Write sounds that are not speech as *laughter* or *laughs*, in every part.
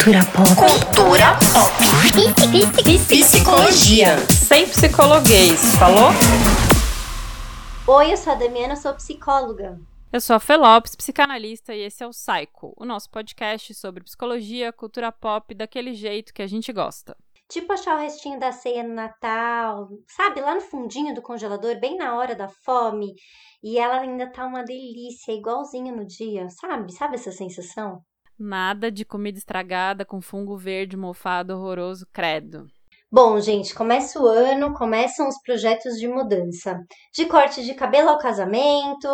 Cultura pop. Cultura pop. Psicologia. Sem psicologuês, falou? Oi, eu sou a Damiana, sou psicóloga. Eu sou a Fê Lopes, psicanalista, e esse é o Psycho, o nosso podcast sobre psicologia, cultura pop, daquele jeito que a gente gosta. Tipo achar o restinho da ceia no Natal, sabe? Lá no fundinho do congelador, bem na hora da fome, e ela ainda tá uma delícia, igualzinho no dia, sabe? Sabe essa sensação? Nada de comida estragada com fungo verde mofado horroroso, credo. Bom, gente, começa o ano, começam os projetos de mudança, de corte de cabelo ao casamento,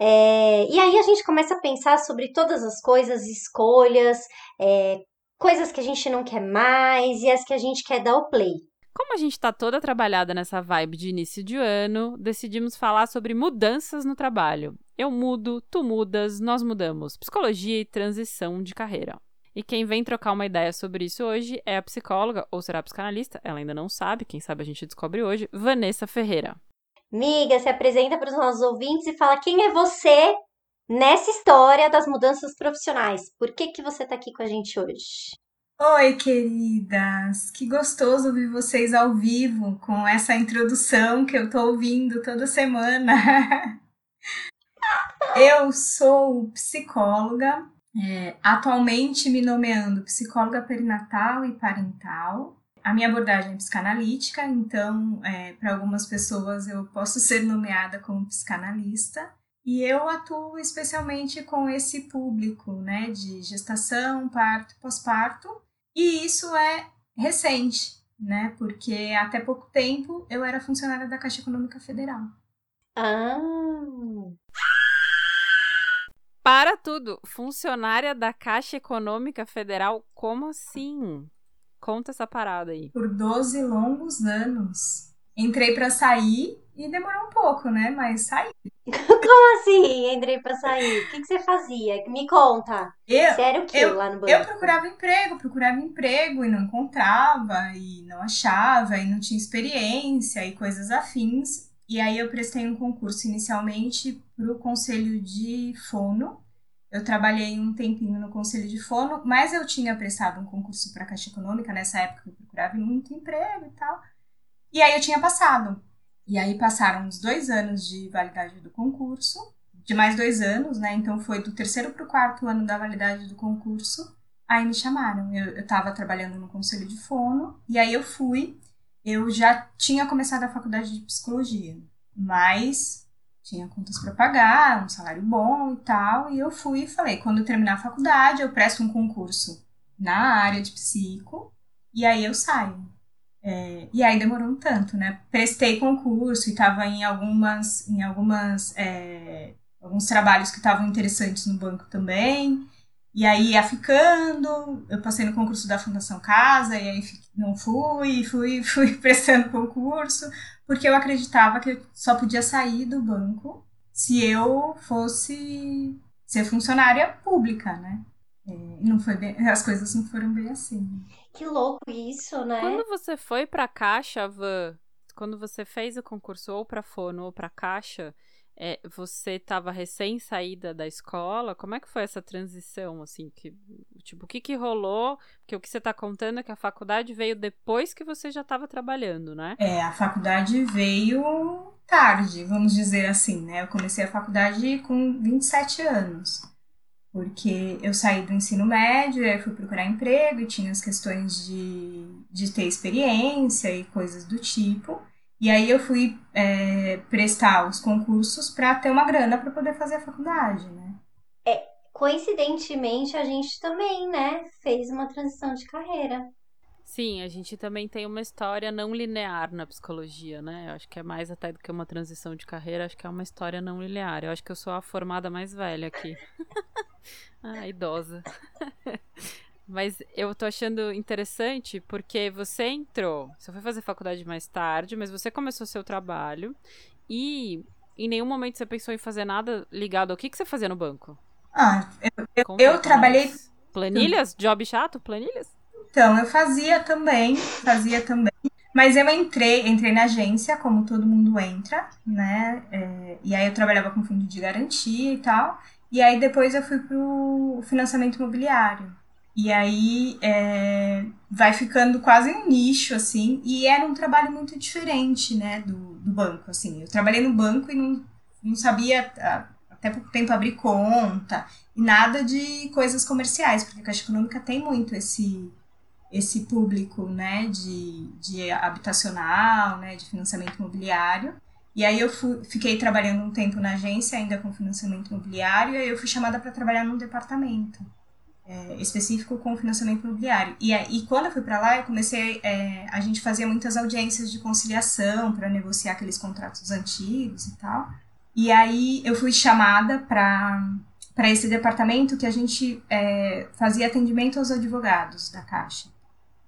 é, e aí a gente começa a pensar sobre todas as coisas, escolhas, é, coisas que a gente não quer mais e as que a gente quer dar o play. Como a gente tá toda trabalhada nessa vibe de início de ano, decidimos falar sobre mudanças no trabalho. Eu mudo, tu mudas, nós mudamos. Psicologia e transição de carreira. E quem vem trocar uma ideia sobre isso hoje é a psicóloga, ou será psicanalista, ela ainda não sabe, quem sabe a gente descobre hoje, Vanessa Ferreira. Miga, se apresenta para os nossos ouvintes e fala quem é você nessa história das mudanças profissionais. Por que, que você está aqui com a gente hoje? Oi, queridas! Que gostoso ouvir vocês ao vivo com essa introdução que eu tô ouvindo toda semana. *laughs* eu sou psicóloga, é, atualmente me nomeando psicóloga perinatal e parental. A minha abordagem é psicanalítica, então, é, para algumas pessoas eu posso ser nomeada como psicanalista. E eu atuo especialmente com esse público, né, de gestação, parto, pós-parto, e isso é recente, né? Porque até pouco tempo eu era funcionária da Caixa Econômica Federal. Ah! Para tudo! Funcionária da Caixa Econômica Federal? Como assim? Conta essa parada aí. Por 12 longos anos. Entrei para sair e demorou um pouco, né? Mas saí. *laughs* Como assim? Entrei pra sair. O que, que você fazia? Me conta. Eu, Sério o que eu, lá no banco? eu procurava emprego, procurava emprego e não encontrava, e não achava, e não tinha experiência e coisas afins. E aí eu prestei um concurso inicialmente para o Conselho de Fono. Eu trabalhei um tempinho no Conselho de Fono, mas eu tinha prestado um concurso para a Caixa Econômica nessa época eu procurava muito emprego e tal. E aí eu tinha passado. E aí passaram uns dois anos de validade do concurso, de mais dois anos, né? Então foi do terceiro para o quarto ano da validade do concurso. Aí me chamaram. Eu estava trabalhando no conselho de fono, e aí eu fui. Eu já tinha começado a faculdade de psicologia, mas tinha contas para pagar, um salário bom e tal. E eu fui e falei: quando eu terminar a faculdade, eu presto um concurso na área de psico, e aí eu saio. É, e aí demorou um tanto, né? Prestei concurso e estava em algumas, em algumas, é, alguns trabalhos que estavam interessantes no banco também. E aí ia ficando, eu passei no concurso da Fundação Casa e aí não fui, fui, *laughs* fui prestando concurso, porque eu acreditava que eu só podia sair do banco se eu fosse ser funcionária pública, né? É, não foi bem, as coisas não foram bem assim. Que louco isso, né? Quando você foi pra Caixa, Van, quando você fez o concurso ou pra Fono ou pra Caixa, é, você estava recém saída da escola? Como é que foi essa transição, assim? Que, tipo, o que que rolou? Porque o que você está contando é que a faculdade veio depois que você já estava trabalhando, né? É, a faculdade veio tarde, vamos dizer assim, né? Eu comecei a faculdade com 27 anos porque eu saí do ensino médio, aí fui procurar emprego e tinha as questões de, de ter experiência e coisas do tipo. E aí eu fui é, prestar os concursos para ter uma grana para poder fazer a faculdade, né? É, coincidentemente, a gente também, né, fez uma transição de carreira. Sim, a gente também tem uma história não linear na psicologia, né? Eu acho que é mais até do que uma transição de carreira, acho que é uma história não linear. Eu acho que eu sou a formada mais velha aqui. *laughs* ah, idosa. *laughs* Mas eu tô achando interessante porque você entrou, você foi fazer faculdade mais tarde, mas você começou seu trabalho e em nenhum momento você pensou em fazer nada ligado ao que, que você fazia no banco? Ah, eu, eu, eu trabalhei. Planilhas? Job chato? Planilhas? Então, eu fazia também, fazia também. Mas eu entrei, entrei na agência, como todo mundo entra, né? É, e aí eu trabalhava com fundo de garantia e tal. E aí depois eu fui pro financiamento imobiliário. E aí é, vai ficando quase um nicho, assim, e era um trabalho muito diferente, né, do, do banco, assim. Eu trabalhei no banco e não, não sabia até pouco tempo abrir conta, e nada de coisas comerciais, porque a Caixa Econômica tem muito esse esse público, né, de, de habitacional, né, de financiamento imobiliário. E aí eu fui, fiquei trabalhando um tempo na agência, ainda com financiamento imobiliário, e aí eu fui chamada para trabalhar num departamento é, específico com financiamento imobiliário. E, e quando eu fui para lá, eu comecei, é, a gente fazia muitas audiências de conciliação para negociar aqueles contratos antigos e tal. E aí eu fui chamada para esse departamento que a gente é, fazia atendimento aos advogados da Caixa.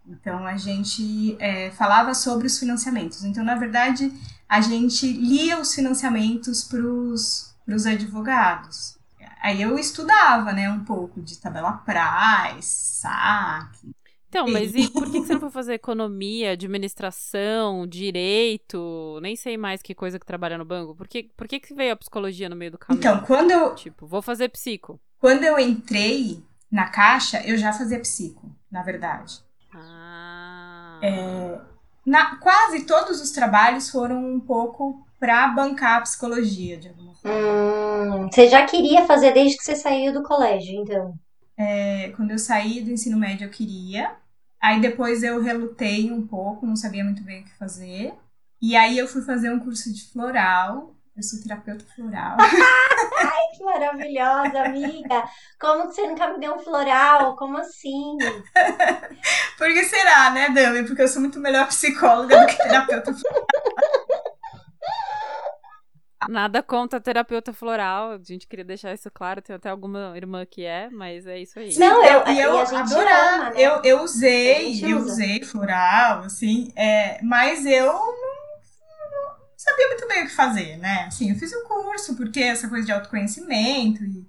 Então a gente é, falava sobre os financiamentos. Então, na verdade, a gente lia os financiamentos para os advogados. Aí eu estudava, né, um pouco de tabela price, saque. Então, mas e por que você não foi *laughs* fazer economia, administração, direito? Nem sei mais que coisa que trabalha no banco. Por que, por que, que veio a psicologia no meio do caminho? Então, quando eu. Tipo, vou fazer psico. Quando eu entrei na caixa, eu já fazia psico, na verdade. Ah. É, na, quase todos os trabalhos foram um pouco para bancar a psicologia, de alguma forma. Hum, você já queria fazer desde que você saiu do colégio, então? É, quando eu saí do ensino médio, eu queria. Aí depois eu relutei um pouco, não sabia muito bem o que fazer. E aí eu fui fazer um curso de floral. Eu sou terapeuta floral. *laughs* Ai, que maravilhosa, amiga! Como que você nunca me deu um floral? Como assim? *laughs* Por que será, né, Dami? Porque eu sou muito melhor psicóloga do que terapeuta floral. Nada contra terapeuta floral. A gente queria deixar isso claro. Tem até alguma irmã que é, mas é isso aí. Não, eu, e eu e adorava. ama, né? Eu, eu usei, eu usa. usei floral, assim, é, mas eu não, não sabia muito bem o que fazer, né? Assim, eu fiz o curso, porque essa coisa de autoconhecimento e.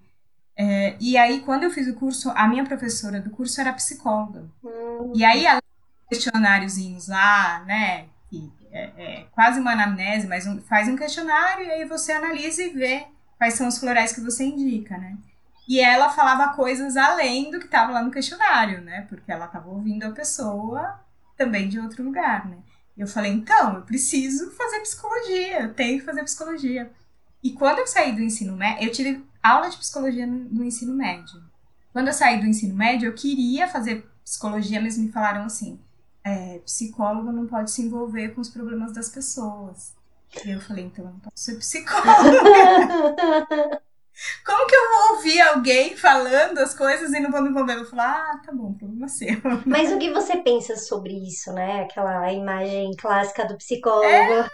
é, e aí, quando eu fiz o curso, a minha professora do curso era psicóloga. Hum, E aí, além questionáriozinhos lá, né? Que é, é quase uma anamnese, mas um- faz um questionário e aí você analisa e vê quais são os florais que você indica, né? E ela falava coisas além do que estava lá no questionário, né? Porque ela estava ouvindo a pessoa também de outro lugar, né? Eu falei, então, eu preciso fazer psicologia, eu tenho que fazer psicologia. E quando eu saí do ensino médio, eu tive aula de psicologia no, no ensino médio. Quando eu saí do ensino médio, eu queria fazer psicologia, mas me falaram assim: é, psicólogo não pode se envolver com os problemas das pessoas. E eu falei, então eu não posso ser psicóloga. *laughs* Como que eu vou ouvir alguém falando as coisas e não vou me envolver? Eu vou falar, ah, tá bom, problema seu. Mas o que você pensa sobre isso, né? Aquela imagem clássica do psicólogo.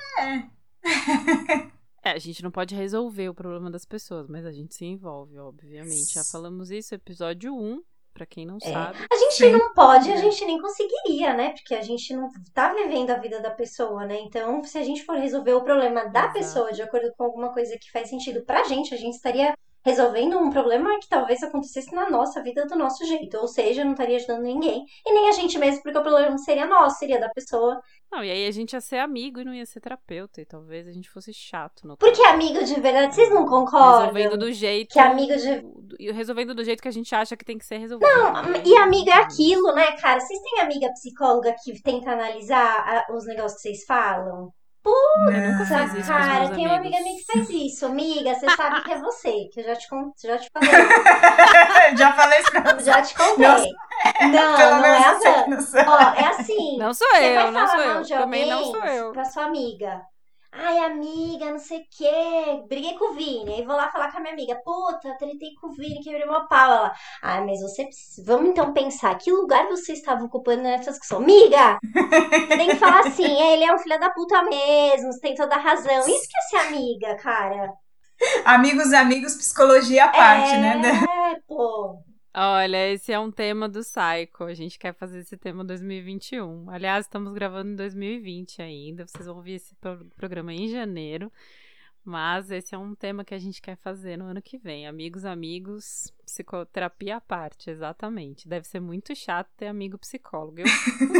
É, a gente não pode resolver o problema das pessoas, mas a gente se envolve, obviamente. Já falamos isso, episódio 1, pra quem não É. sabe. A gente Sim. não pode, a gente nem conseguiria, né? Porque a gente não tá vivendo a vida da pessoa, né? Então, se a gente for resolver o problema da Exato. pessoa de acordo com alguma coisa que faz sentido pra gente, a gente estaria resolvendo um problema que talvez acontecesse na nossa vida do nosso jeito. Ou seja, não estaria ajudando ninguém. E nem a gente mesmo, porque o problema não seria nosso, seria da pessoa. Não, e aí a gente ia ser amigo e não ia ser terapeuta, e talvez a gente fosse chato no Porque amigo de verdade, vocês não concordam? Resolvendo do jeito. Que amigo de- do- e Resolvendo do jeito que a gente acha que tem que ser resolvido. Não, E amiga é aquilo, né, cara? Vocês têm amiga psicóloga que tenta analisar os negócios que vocês falam? Com os cara, meus tem uma amiga minha que faz isso. Amiga, você *laughs* sabe que é você, que eu já te, já te falei. *laughs* Já falei isso. *laughs* Já te contei. Nossa, Não, Pelo não é a. Ó, é assim. Não sou Você eu, vai não falar sou mal eu. de Também não sou eu. Pra sua amiga. Ai, amiga, não sei o quê. Briguei com o Vini. Aí vou lá falar com a minha amiga. Puta, tretei com o Vini, quebrei uma pau. Ela, ai, mas você precisa. Vamos então pensar. Que lugar você estava ocupando nessa discussão? Amiga! Você tem que falar assim. Ele é um filho da puta mesmo. Você tem toda a razão. Isso que é ser amiga, cara. Amigos, amigos, psicologia à parte, é, né? Dan? pô. Olha, esse é um tema do Psycho. A gente quer fazer esse tema 2021. Aliás, estamos gravando em 2020 ainda. Vocês vão ouvir esse pro- programa em janeiro. Mas esse é um tema que a gente quer fazer no ano que vem. Amigos, amigos, psicoterapia à parte, exatamente. Deve ser muito chato ter amigo psicólogo. Eu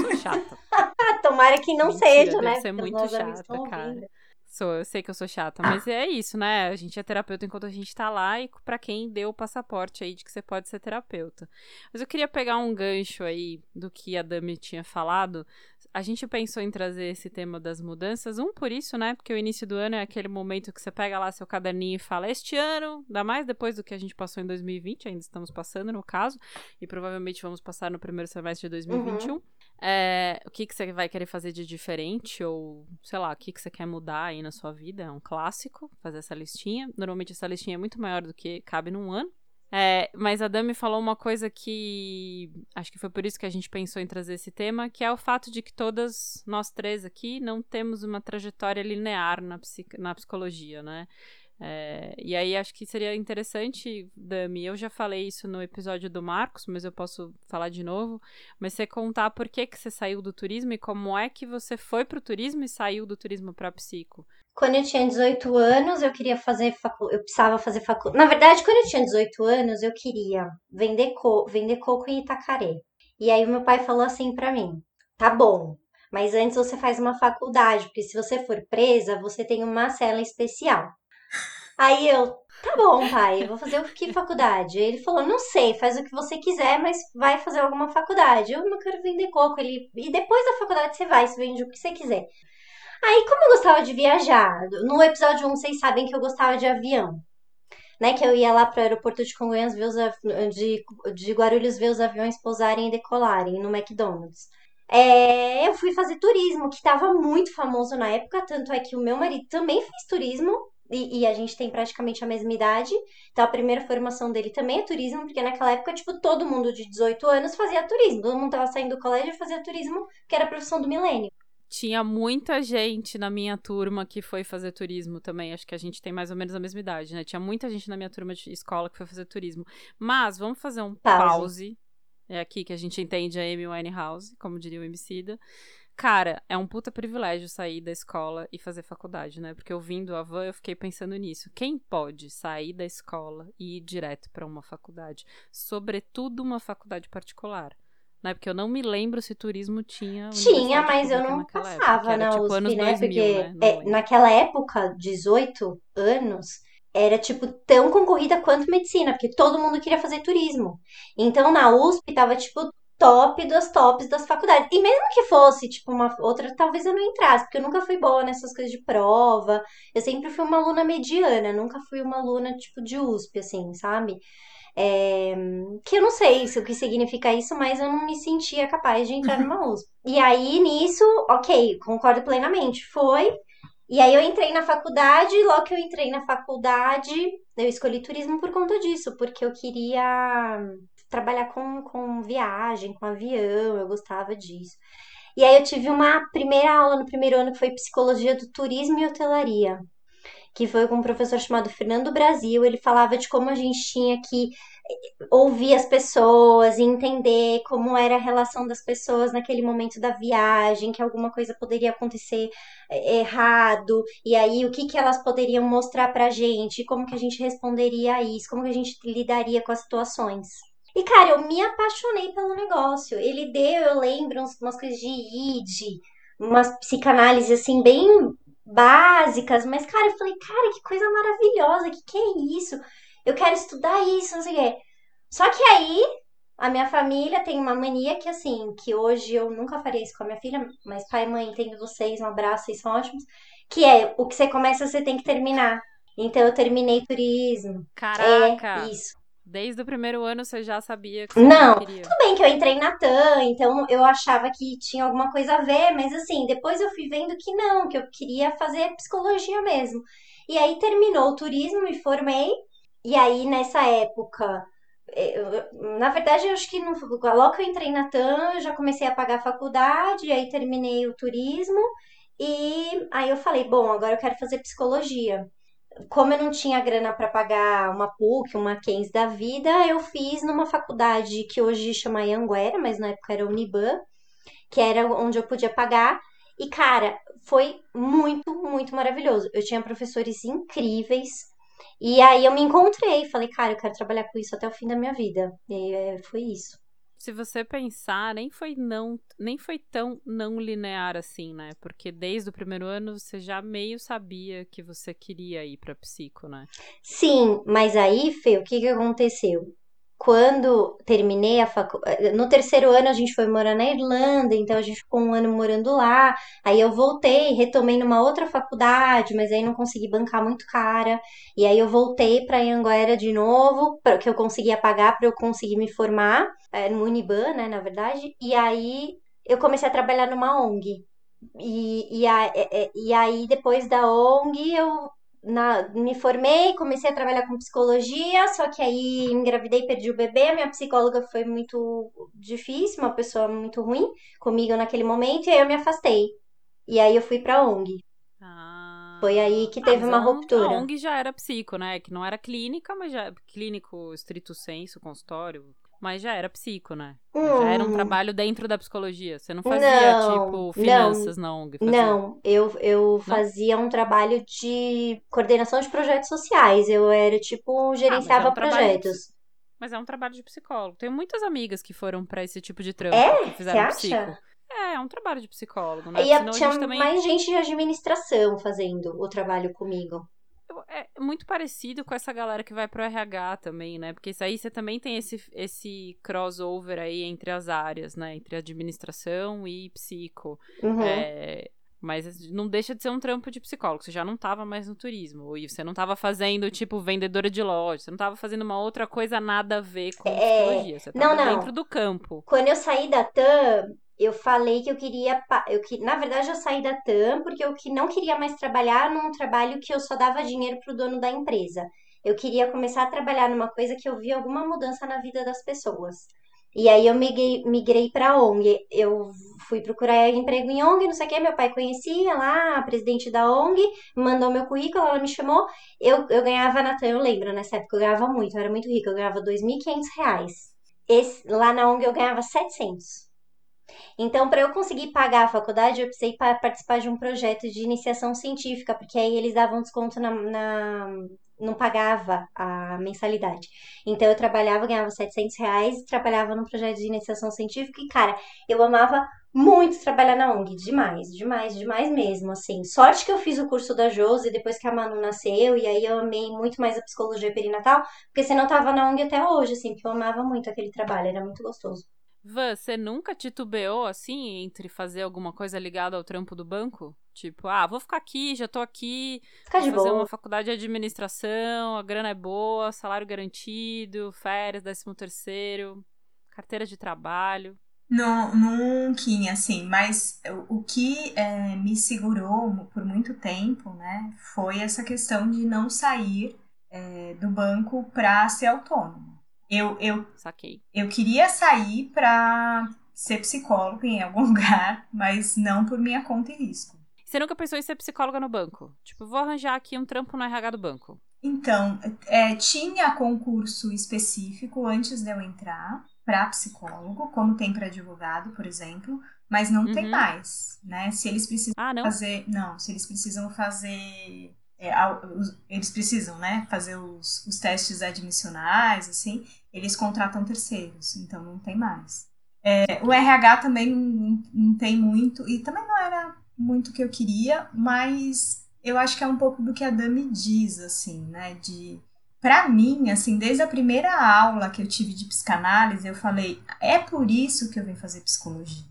sou chata. *laughs* Tomara que não Mentira, seja, deve né? ser Porque os muito chata, cara. ouvindo. Sou, eu sei que eu sou chata, mas é isso, né? A gente é terapeuta enquanto a gente tá lá e para quem deu o passaporte aí de que você pode ser terapeuta. Mas eu queria pegar um gancho aí do que a Dami tinha falado. A gente pensou em trazer esse tema das mudanças, um por isso, né? Porque o início do ano é aquele momento que você pega lá seu caderninho e fala: Este ano, ainda mais depois do que a gente passou em 2020, ainda estamos passando no caso, e provavelmente vamos passar no primeiro semestre de 2021. Uhum. É, o que, que você vai querer fazer de diferente? Ou, sei lá, o que, que você quer mudar aí na sua vida? É um clássico fazer essa listinha. Normalmente essa listinha é muito maior do que cabe num ano. É, mas a Dami falou uma coisa que acho que foi por isso que a gente pensou em trazer esse tema, que é o fato de que todas nós três aqui não temos uma trajetória linear na, na psicologia, né? É, e aí acho que seria interessante, Dami, eu já falei isso no episódio do Marcos, mas eu posso falar de novo, mas você contar por que, que você saiu do turismo e como é que você foi pro turismo e saiu do turismo para psico. Quando eu tinha 18 anos, eu queria fazer facu... eu precisava fazer faculdade. Na verdade, quando eu tinha 18 anos, eu queria vender, co... vender coco em Itacaré. E aí o meu pai falou assim para mim: "Tá bom, mas antes você faz uma faculdade, porque se você for presa, você tem uma cela especial. Aí eu, tá bom, pai, vou fazer o que *laughs* faculdade? Ele falou, não sei, faz o que você quiser, mas vai fazer alguma faculdade. Eu não quero vender coco. Ele, e depois da faculdade você vai, você vende o que você quiser. Aí, como eu gostava de viajar, no episódio 1 vocês sabem que eu gostava de avião. Né, que eu ia lá para o aeroporto de Congonhas ver os de, de Guarulhos ver os aviões pousarem e decolarem no McDonald's. É, eu fui fazer turismo, que estava muito famoso na época, tanto é que o meu marido também fez turismo, e, e, a gente tem praticamente a mesma idade. Então a primeira formação dele também é turismo, porque naquela época, tipo, todo mundo de 18 anos fazia turismo. Todo mundo tava saindo do colégio e fazia turismo, que era a profissão do milênio. Tinha muita gente na minha turma que foi fazer turismo também. Acho que a gente tem mais ou menos a mesma idade, né? Tinha muita gente na minha turma de escola que foi fazer turismo. Mas vamos fazer um pause. pause. É aqui que a gente entende a Amy Winehouse, como diria o Emicida. Cara, é um puta privilégio sair da escola e fazer faculdade, né? Porque ouvindo a van, eu fiquei pensando nisso. Quem pode sair da escola e ir direto para uma faculdade? Sobretudo uma faculdade particular. Né? Porque eu não me lembro se turismo tinha. Tinha, mas eu não passava época, na tipo, USP, né? 2000, Porque né? É, naquela época, 18 anos, era tipo tão concorrida quanto medicina, porque todo mundo queria fazer turismo. Então na USP tava tipo top das tops das faculdades. E mesmo que fosse, tipo, uma outra, talvez eu não entrasse, porque eu nunca fui boa nessas coisas de prova. Eu sempre fui uma aluna mediana, nunca fui uma aluna, tipo, de USP, assim, sabe? É, que eu não sei se o que significa isso, mas eu não me sentia capaz de entrar numa *laughs* USP. E aí, nisso, ok, concordo plenamente. Foi. E aí eu entrei na faculdade, logo que eu entrei na faculdade, eu escolhi turismo por conta disso, porque eu queria trabalhar com, com viagem, com avião, eu gostava disso. E aí eu tive uma primeira aula no primeiro ano que foi psicologia do turismo e hotelaria, que foi com um professor chamado Fernando Brasil. Ele falava de como a gente tinha que ouvir as pessoas entender como era a relação das pessoas naquele momento da viagem, que alguma coisa poderia acontecer é, errado, e aí o que, que elas poderiam mostrar pra gente, como que a gente responderia a isso, como que a gente lidaria com as situações. E, cara, eu me apaixonei pelo negócio. Ele deu, eu lembro, uns, umas coisas de id, umas psicanálise, assim, bem básicas. Mas, cara, eu falei, cara, que coisa maravilhosa, que que é isso? Eu quero estudar isso, não sei o quê. Só que aí, a minha família tem uma mania que, assim, que hoje eu nunca faria isso com a minha filha, mas pai e mãe, entendo vocês, um abraço, vocês são ótimos. Que é, o que você começa, você tem que terminar. Então, eu terminei turismo. Caraca! É, isso. Desde o primeiro ano você já sabia que você não, queria? Tudo bem que eu entrei na TAM, então eu achava que tinha alguma coisa a ver, mas assim, depois eu fui vendo que não, que eu queria fazer psicologia mesmo. E aí terminou o turismo, me formei, e aí nessa época. Eu, na verdade, eu acho que no, logo que eu entrei na TAM, eu já comecei a pagar a faculdade, aí terminei o turismo, e aí eu falei, bom, agora eu quero fazer psicologia como eu não tinha grana para pagar uma PUC, uma Mackenzie da vida, eu fiz numa faculdade que hoje chama Anguera, mas na época era Uniban, que era onde eu podia pagar. E, cara, foi muito, muito maravilhoso. Eu tinha professores incríveis. E aí eu me encontrei, falei, cara, eu quero trabalhar com isso até o fim da minha vida. E é, foi isso. Se você pensar, nem foi não, nem foi tão não linear assim, né? Porque desde o primeiro ano você já meio sabia que você queria ir para psico, né? Sim, mas aí, Fê, o que que aconteceu? Quando terminei a faculdade, no terceiro ano a gente foi morar na Irlanda, então a gente ficou um ano morando lá. Aí eu voltei, retomei numa outra faculdade, mas aí não consegui bancar muito cara. E aí eu voltei para Anhanguera de novo, para que eu conseguia pagar para eu conseguir me formar, é, no Uniban, né, na verdade. E aí eu comecei a trabalhar numa ONG. E, e, a, e aí, depois da ONG, eu na, me formei, comecei a trabalhar com psicologia, só que aí engravidei e perdi o bebê. A minha psicóloga foi muito difícil, uma pessoa muito ruim comigo naquele momento, e aí eu me afastei. E aí eu fui pra ONG. Ah. Foi aí que teve uma a ruptura. A ONG já era psico, né? Que não era clínica, mas já clínico estrito senso, consultório, mas já era psico, né? Já era um Hum. trabalho dentro da psicologia. Você não fazia Não, tipo não. finanças na ONG, fazia? Não, eu, eu fazia um trabalho de coordenação de projetos sociais. Eu era tipo, gerenciava um trabalho de projetos. Mas é um trabalho de psicólogo. Tenho muitas amigas que foram pra esse tipo de trampo, É? que fizeram Você psico. acha? É, é um trabalho de psicólogo, né? Aí Senão a tinha gente também mais gente de administração fazendo o trabalho comigo. É muito parecido com essa galera que vai pro RH também, né? Porque isso aí você também tem esse, esse crossover aí entre as áreas, né? Entre administração e psico. Uhum. É, mas não deixa de ser um trampo de psicólogo. Você já não tava mais no turismo. E você não tava fazendo, tipo, vendedora de loja. Você não tava fazendo uma outra coisa nada a ver com É, psicologia. Você não, tava não. dentro do campo. Quando eu saí da TAM, eu falei que eu queria. Eu, que, na verdade, eu saí da TAM porque eu que não queria mais trabalhar num trabalho que eu só dava dinheiro pro dono da empresa. Eu queria começar a trabalhar numa coisa que eu via alguma mudança na vida das pessoas. E aí eu migrei, migrei pra ONG. Eu fui procurar emprego em ONG, não sei o que. Meu pai conhecia lá, a presidente da ONG, mandou meu currículo, ela me chamou. Eu, eu ganhava na TAM, eu lembro, nessa época eu ganhava muito, eu era muito rica, eu ganhava 2.500 reais. Esse, lá na ONG eu ganhava 700. Então, para eu conseguir pagar a faculdade, eu precisei pa- participar de um projeto de iniciação científica, porque aí eles davam desconto na, na- não pagava a mensalidade. Então, eu trabalhava, ganhava 700 reais, trabalhava num projeto de iniciação científica e, cara, eu amava muito trabalhar na ONG, demais, demais, demais mesmo, assim. Sorte que eu fiz o curso da Josi depois que a Manu nasceu, e aí eu amei muito mais a psicologia perinatal, porque senão eu tava na ONG até hoje, assim, porque eu amava muito aquele trabalho, era muito gostoso. Van, você nunca titubeou assim entre fazer alguma coisa ligada ao trampo do banco? Tipo, ah, vou ficar aqui, já tô aqui, Ficar vou fazer boa. uma faculdade de administração, a grana é boa, salário garantido, férias, décimo terceiro, carteira de trabalho. Não, nunca, assim, mas o, o que é, me segurou por muito tempo, né, foi essa questão de não sair é, do banco para ser autônomo. Eu, eu, Saquei. eu queria sair para ser psicólogo em algum *laughs* lugar, mas não por minha conta e risco. Você nunca pensou em ser psicóloga no banco? Tipo, vou arranjar aqui um trampo no RH do banco. Então, é, tinha concurso específico antes de eu entrar para psicólogo, como tem para advogado, por exemplo, mas não tem Uhum. mais, né? Se eles precisam Ah, não? fazer, não, se eles precisam fazer, é, eles precisam, né, fazer os, os testes admissionais, assim, eles contratam terceiros, então não tem mais. É, o RH também não, não- tem muito, e também não era muito o que eu queria, mas eu acho que é um pouco do que a Dami diz, assim, né, de... Pra mim, assim, desde a primeira aula que eu tive de psicanálise, eu falei, é por isso que eu vim fazer psicologia.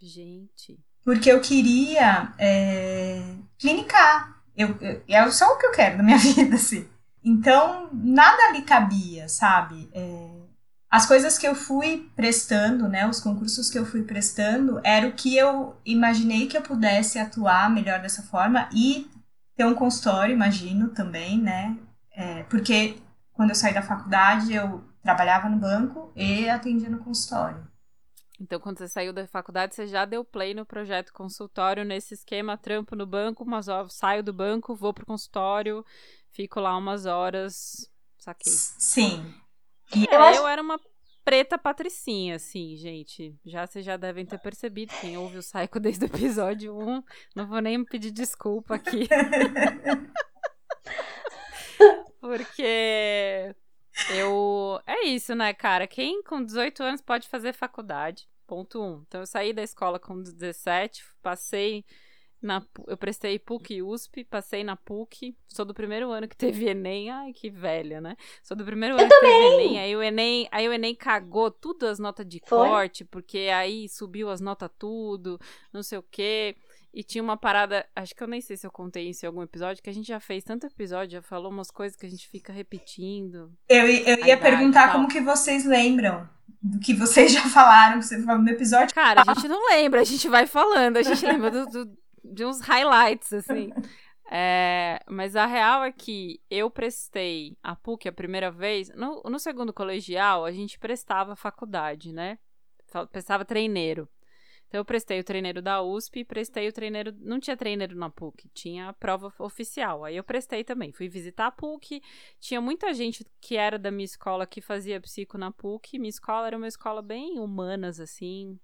Gente. Porque eu queria é, clinicar. Eu, eu, é só o que eu quero na minha *laughs* vida, assim. Então, nada ali cabia, sabe? É, as coisas que eu fui prestando, né? Os concursos que eu fui prestando, era o que eu imaginei que eu pudesse atuar melhor dessa forma e ter um consultório, imagino, também, né? É, porque quando eu saí da faculdade, eu trabalhava no banco e atendia no consultório. Então, quando você saiu da faculdade, você já deu play no projeto consultório, nesse esquema, trampo no banco, umas horas, saio do banco, vou pro consultório, fico lá umas horas, saquei. Sim. É, Eu acho- eu era uma preta patricinha, assim, gente. Já vocês já devem ter percebido, quem ouve o Psycho *laughs* desde o episódio 1, não vou nem pedir desculpa aqui. *laughs* Porque Eu. É isso, né, cara? Quem com 18 anos pode fazer faculdade? Ponto 1. Um. Então eu saí da escola com 17, passei na, eu prestei PUC e USP, passei na PUC. Sou do primeiro ano que teve Enem. Ai, que velha, né? Sou do primeiro ano eu que também. teve Enem. Aí o Enem, aí o Enem cagou tudo as notas de Foi? corte, porque aí subiu as notas tudo, não sei o quê. E tinha uma parada, acho que eu nem sei se eu contei isso em algum episódio, que a gente já fez tanto episódio, já falou umas coisas que a gente fica repetindo. Eu, eu ia idade perguntar tal. como que vocês lembram do que vocês já *laughs* falaram, que você falou no episódio. Cara, a gente não lembra, a gente vai falando, a gente lembra do- do- de uns highlights, assim. É, mas a real é que eu prestei a PUC a primeira vez. No, no segundo colegial, a gente prestava faculdade, né? Prestava treineiro. Então, eu prestei o treineiro da USP prestei o treineiro. Não tinha treineiro na PUC, tinha a prova oficial. Aí eu prestei também. Fui visitar a PUC. Tinha muita gente que era da minha escola que fazia psico na PUC. Minha escola era uma escola bem humanas, assim.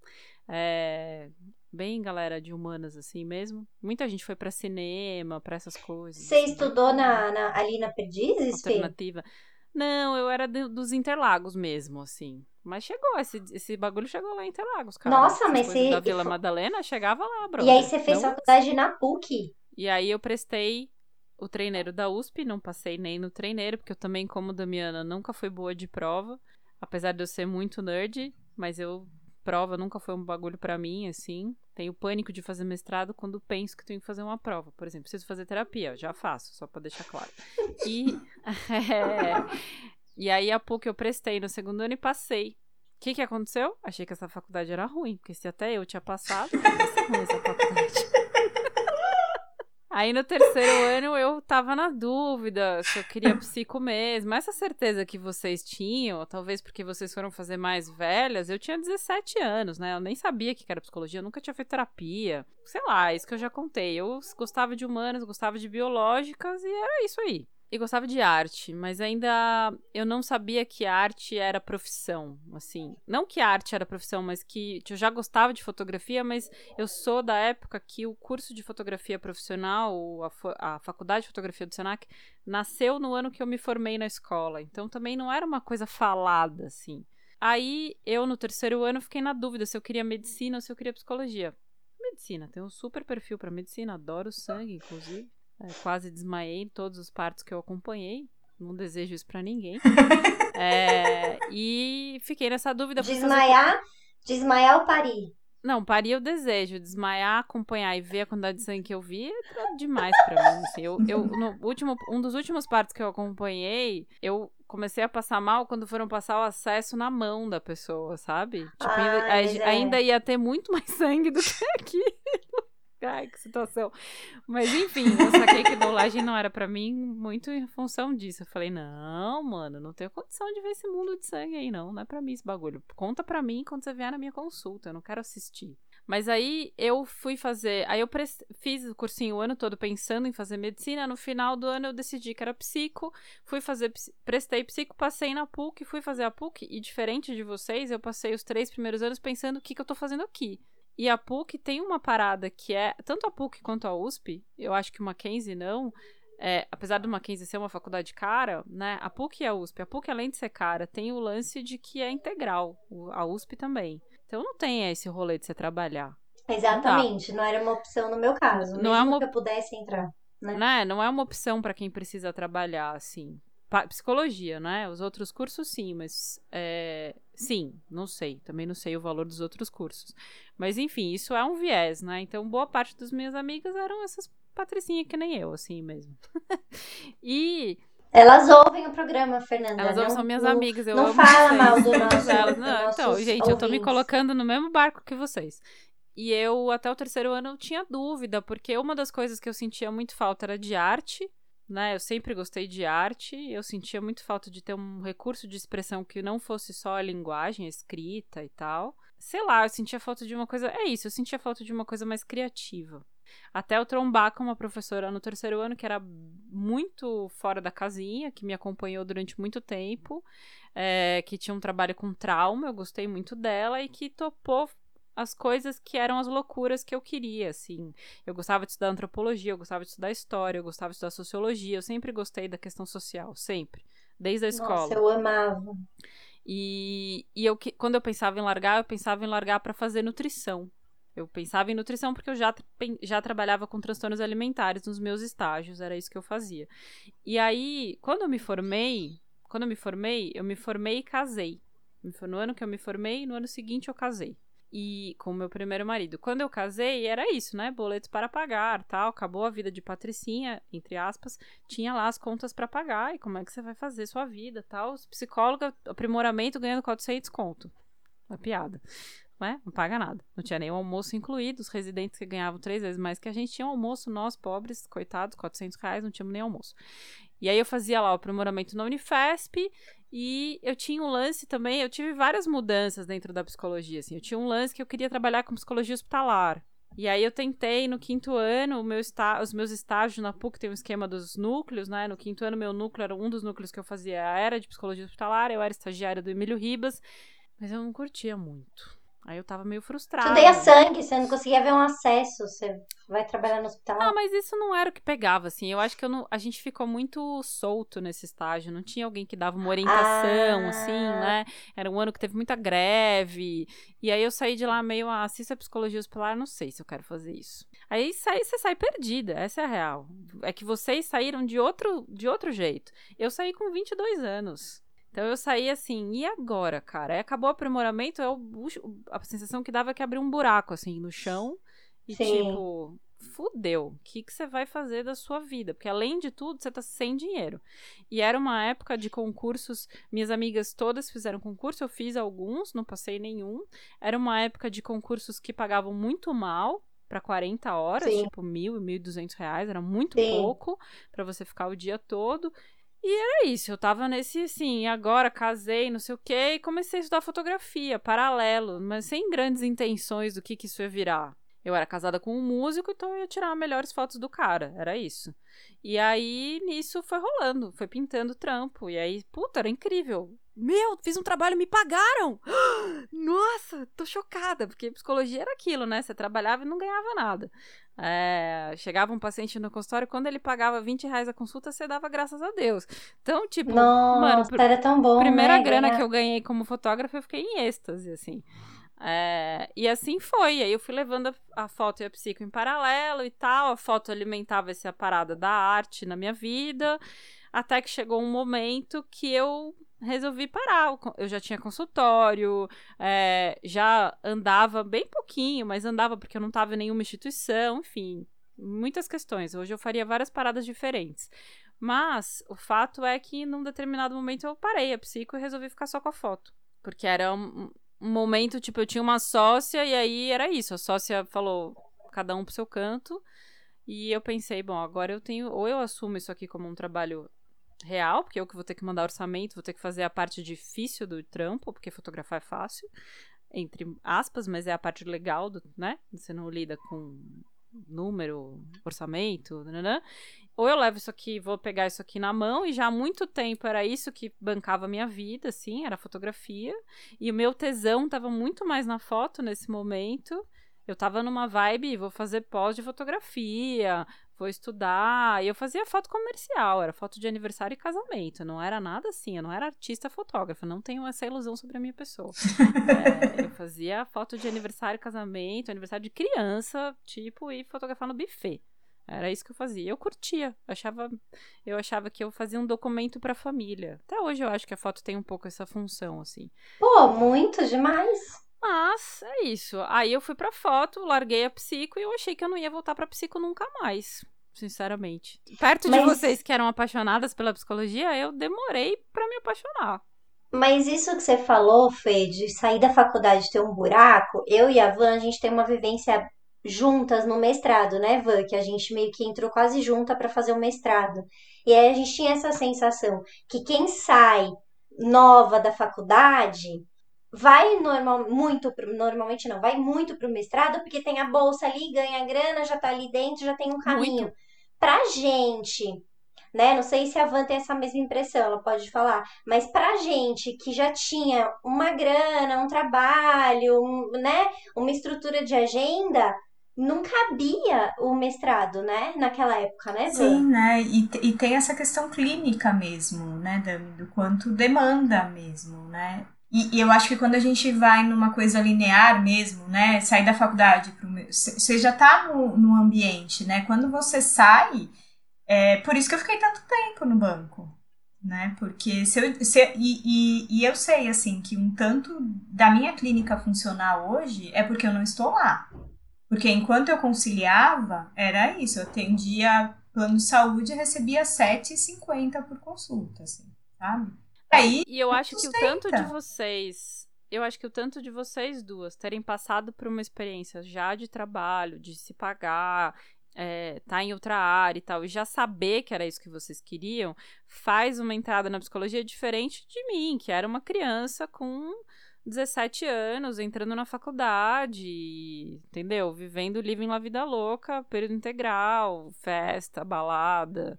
É, bem galera de humanas, assim mesmo. Muita gente foi pra cinema, pra essas coisas. Você assim, estudou na, na- ali na Perdizes, Fê? alternativa. Não, eu era do- dos Interlagos mesmo, assim. Mas chegou, esse, esse bagulho chegou lá em Interlagos, cara. Nossa, mas você- Da Vila Madalena chegava lá, bro. E aí você fez faculdade na PUC. E aí eu prestei o treineiro da USP, não passei nem no treineiro, porque eu também, como Damiana, nunca fui boa de prova. Apesar de eu ser muito nerd, mas eu prova nunca foi um bagulho pra mim, assim. Tenho pânico de fazer mestrado quando penso que tenho que fazer uma prova. Por exemplo, preciso fazer terapia, já faço, só pra deixar claro. E, *laughs* é, e aí a PUC eu prestei no segundo ano e passei. O que, que aconteceu? Achei que essa faculdade era ruim, porque se até eu tinha passado, ia ser ruim essa faculdade. Aí no terceiro ano eu tava na dúvida se eu queria psico mesmo. Essa certeza que vocês tinham, talvez porque vocês foram fazer mais velhas, eu tinha 17 anos, né? Eu nem sabia que era psicologia, eu nunca tinha feito terapia. Sei lá, isso que eu já contei. Eu gostava de humanas, gostava de biológicas e era isso aí. E gostava de arte, mas ainda eu não sabia que arte era profissão, assim. Não que arte era profissão, mas que eu já gostava de fotografia, mas eu sou da época que o curso de fotografia profissional, a, a faculdade de fotografia do Senac, nasceu no ano que eu me formei na escola. Então também não era uma coisa falada, assim. Aí eu, no terceiro ano, fiquei na dúvida se eu queria medicina ou se eu queria psicologia. Medicina, tem um super perfil pra medicina, adoro sangue, inclusive. É, quase desmaiei em todos os partos que eu acompanhei. Não desejo isso pra ninguém. *laughs* É, e fiquei nessa dúvida. fui fazer Desmaiar, desmaiar ou parir? não, parir eu desejo. Desmaiar, acompanhar e ver a quantidade de sangue que eu vi é demais pra mim. assim. Eu, eu, no último, um dos últimos partos que eu acompanhei, eu comecei a passar mal quando foram passar o acesso na mão da pessoa, sabe? Tipo, Ah, ainda, é. ainda ia ter muito mais sangue do que aqui. Ai, que situação. Mas enfim, eu saquei que dolagem não era pra mim muito em função disso. Eu falei, não, mano, não tenho condição de ver esse mundo de sangue aí, não. Não é pra mim esse bagulho. Conta pra mim quando você vier na minha consulta. Eu não quero assistir. Mas aí eu fui fazer. Aí eu fiz o cursinho o ano todo pensando em fazer medicina. No final do ano eu decidi que era psico. Fui fazer. Prestei psico, passei na PUC, fui fazer a PUC. E diferente de vocês, eu passei os três primeiros anos pensando o que, que eu tô fazendo aqui. E a PUC tem uma parada que é. Tanto a PUC quanto a USP, eu acho que o Mackenzie não. é, apesar do Mackenzie ser uma faculdade cara, né? A PUC e a USP. A PUC, além de ser cara, tem o lance de que é integral. A USP também. Então não tem esse rolê de você trabalhar. Exatamente, não era uma opção no meu caso. Não é mesmo uma- que eu pudesse entrar. né? Né? Não é uma opção pra quem precisa trabalhar, assim. Psicologia, né? Os outros cursos, sim, mas. é, sim, não sei. Também não sei o valor dos outros cursos. Mas, enfim, isso é um viés, né? Então, boa parte das minhas amigas eram essas patricinhas que nem eu, assim mesmo. *laughs* e Elas ouvem o programa, Fernanda. elas não, são minhas não- amigas. Eu não fala vocês. mal do nosso- *laughs* Elas- não, então, gente, eu tô me ouvintes. colocando no mesmo barco que vocês. E eu, até o terceiro ano, eu tinha dúvida, porque uma das coisas que eu sentia muito falta era de arte, né? Eu sempre gostei de arte, eu sentia muito falta de ter um recurso de expressão que não fosse só a linguagem, a escrita e tal. Sei lá, eu sentia falta de uma coisa. É isso, eu sentia falta de uma coisa mais criativa. Até eu trombar com uma professora no terceiro ano que era muito fora da casinha, que me acompanhou durante muito tempo, é, que tinha um trabalho com trauma, eu gostei muito dela e que topou as coisas que eram as loucuras que eu queria, assim. Eu gostava de estudar antropologia, eu gostava de estudar história, eu gostava de estudar sociologia, eu sempre gostei da questão social, sempre. desde a escola. Nossa, eu amava. E, e eu, quando eu pensava em largar, eu pensava em largar para fazer nutrição. Eu pensava em nutrição porque eu já, já trabalhava com transtornos alimentares nos meus estágios, era isso que eu fazia. E aí, quando eu me formei, quando eu me formei, eu me formei e casei. No ano que eu me formei, no ano seguinte eu casei. E com meu primeiro marido. Quando eu casei, era isso, né? Boletos para pagar, tal. Acabou a vida de patricinha, entre aspas. Tinha lá as contas para pagar. E como é que você vai fazer sua vida, tal. Psicóloga, aprimoramento, ganhando 400 conto. Uma piada. Né? Não paga nada. Não tinha nem o almoço incluído. Os residentes que ganhavam três vezes mais que a gente tinham almoço. Nós, pobres, coitados, 400 reais, não tínhamos nem almoço. E aí eu fazia lá o aprimoramento na Unifesp e eu tinha um lance também, eu tive várias mudanças dentro da psicologia, assim. Eu tinha um lance que eu queria trabalhar com psicologia hospitalar. E aí eu tentei no quinto ano, meu está, os meus estágios na PUC tem um esquema dos núcleos, né? No quinto ano, meu núcleo era um dos núcleos que eu fazia, era de psicologia hospitalar, eu era estagiária do Emílio Ribas, mas eu não curtia muito. Aí eu tava meio frustrada. Tu a sangue, você não conseguia ver um acesso, você vai trabalhar no hospital. Ah, mas isso não era o que pegava, assim. Eu acho que eu não, a gente ficou muito solto nesse estágio. Não tinha alguém que dava uma orientação, assim, ah. assim, né? Era um ano que teve muita greve. E aí eu saí de lá meio, ah, assista a psicologia hospitalar, não sei se eu quero fazer isso. Aí sai, você sai perdida, essa é a real. É que vocês saíram de outro, de outro jeito. Eu saí com 22 anos. Então eu saí assim, e agora, cara? Aí acabou o aprimoramento, é o, a sensação que dava é que abriu um buraco, assim, no chão. E Sim. tipo, fudeu. O que, que você vai fazer da sua vida? Porque além de tudo, você tá sem dinheiro. E era uma época de concursos. Minhas amigas todas fizeram concurso, eu fiz alguns, não passei nenhum. Era uma época de concursos que pagavam muito mal para 40 horas, Sim. tipo mil, mil e duzentos reais, era muito Sim. pouco para você ficar o dia todo. E era isso, eu tava nesse assim, agora casei, não sei o quê, e comecei a estudar fotografia, paralelo, mas sem grandes intenções do que, que isso ia virar. Eu era casada com um músico, então eu ia tirar melhores fotos do cara, era isso. E aí, nisso foi rolando, foi pintando trampo, e aí, puta, era incrível. Meu, fiz um trabalho, me pagaram! *gasps* Nossa, tô chocada, porque psicologia era aquilo, né? Você trabalhava e não ganhava nada. É, chegava um paciente no consultório, quando ele pagava 20 reais a consulta, você dava graças a Deus. Então, tipo, Nossa, mano, era tão bom. Primeira né? grana que eu ganhei como fotógrafa, eu fiquei em êxtase, assim. É, e assim foi. Aí eu fui levando a, a, foto e a psico em paralelo e tal. A foto alimentava essa parada da arte na minha vida. Até que chegou um momento que eu resolvi parar. Eu já tinha consultório, é, já andava bem pouquinho, mas andava porque eu não estava em nenhuma instituição, enfim, muitas questões. Hoje eu faria várias paradas diferentes. Mas o fato é que num determinado momento eu parei a psico e resolvi ficar só com a foto. Porque era um momento, tipo, eu tinha uma sócia e aí era isso. A sócia falou, cada um pro seu canto. E eu pensei, bom, agora eu tenho, ou eu assumo isso aqui como um trabalho real, porque eu que vou ter que mandar orçamento, vou ter que fazer a parte difícil do trampo, porque fotografar é fácil, entre aspas, mas é a parte legal, do, né? Você não lida com número, orçamento, né? Ou eu levo isso aqui, vou pegar isso aqui na mão, e já há muito tempo era isso que bancava a minha vida, assim, era fotografia, e o meu tesão estava muito mais na foto nesse momento. Eu tava numa vibe, vou fazer pós de fotografia, vou estudar. E eu fazia foto comercial, era foto de aniversário e casamento. Não era nada assim, eu não era artista fotógrafa, não tenho essa ilusão sobre a minha pessoa. é, eu fazia foto de aniversário, casamento, aniversário de criança, tipo, e fotografar no buffet. Era isso que eu fazia. Eu curtia. Achava, eu achava que eu fazia um documento para a família. Até hoje eu acho que a foto tem um pouco essa função, assim. Pô, muito demais. Mas é isso. Aí eu fui pra foto, larguei a psico e eu achei que eu não ia voltar pra psico nunca mais. Sinceramente. Perto Mas... de vocês que eram apaixonadas pela psicologia, eu demorei para me apaixonar. Mas isso que você falou, Fê, de sair da faculdade e ter um buraco, eu e a Van, a gente tem uma vivência juntas no mestrado, né, Van? Que a gente meio que entrou quase junta para fazer o mestrado. E aí a gente tinha essa sensação que quem sai nova da faculdade vai normal, muito pro, normalmente não, vai muito para o mestrado porque tem a bolsa ali, ganha grana, já está ali dentro, já tem um caminho. Muito. Pra gente, né? Não sei se a Van tem essa mesma impressão, ela pode falar, mas pra gente que já tinha uma grana, um trabalho, um, né, uma estrutura de agenda, não cabia o mestrado, né? Naquela época, né? Sim, né? E, e tem essa questão clínica mesmo, né? Do, do quanto demanda mesmo, né? E, e, eu acho que quando a gente vai numa coisa linear mesmo, né? Sair da faculdade, você já tá no, no ambiente, né? Quando você sai, é por isso que eu fiquei tanto tempo no banco, né? Porque se eu, se, e, e, e eu sei, assim, que um tanto da minha clínica funcional hoje é porque eu não estou lá. Porque enquanto eu conciliava, era isso, eu atendia plano de saúde e recebia 7,50 por consulta, assim, sabe? Aí, e eu acho que o tanto de vocês, eu acho que o tanto de vocês duas terem passado por uma experiência já de trabalho, de se pagar, é, tá em outra área e tal, e já saber que era isso que vocês queriam, faz uma entrada na psicologia diferente de mim, que era uma criança com 17 anos, entrando na faculdade, entendeu? Vivendo living la vida louca, período integral, festa, balada.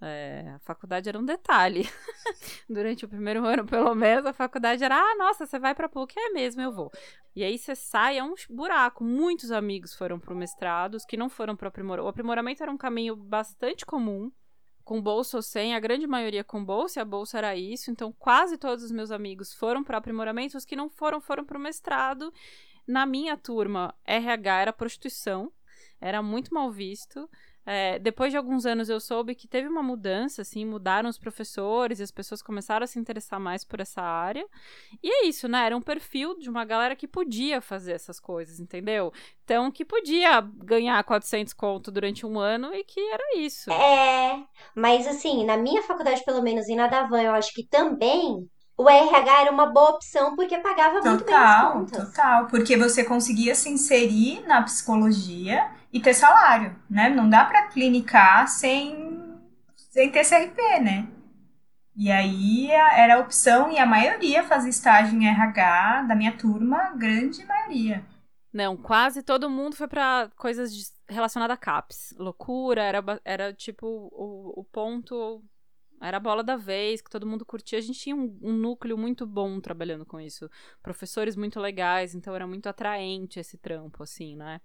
É, a faculdade era um detalhe. *laughs* Durante o primeiro ano, pelo menos, a faculdade era: ah, nossa, você vai pra PUC? É mesmo, eu vou. E aí você sai, é um buraco. Muitos amigos foram pro mestrado, os que não foram pro aprimoramento. O aprimoramento era um caminho bastante comum, com bolsa ou sem, a grande maioria com bolsa, e a bolsa era isso. Então, quase todos os meus amigos foram para aprimoramento, os que não foram, foram pro mestrado. Na minha turma, RH era prostituição, era muito mal visto. É, depois de alguns anos eu soube que teve uma mudança, assim, mudaram os professores e as pessoas começaram a se interessar mais por essa área. E é isso, né? Era um perfil de uma galera que podia fazer essas coisas, entendeu? Então, que podia ganhar 400 conto durante um ano e que era isso. É, mas assim, na minha faculdade, pelo menos, e na Davan, eu acho que também o RH era uma boa opção porque pagava total, muito bem as contas. Total, porque você conseguia se inserir na psicologia e ter salário, né? Não dá para clinicar sem, sem ter CRP, né? E aí era a opção, e a maioria fazia estágio em RH da minha turma, grande maioria. Não, quase todo mundo foi para coisas relacionadas a CAPS. Loucura, era, era tipo o, o ponto. Era a bola da vez, que todo mundo curtia. A gente tinha um, um núcleo muito bom trabalhando com isso. Professores muito legais, então era muito atraente esse trampo, assim, né?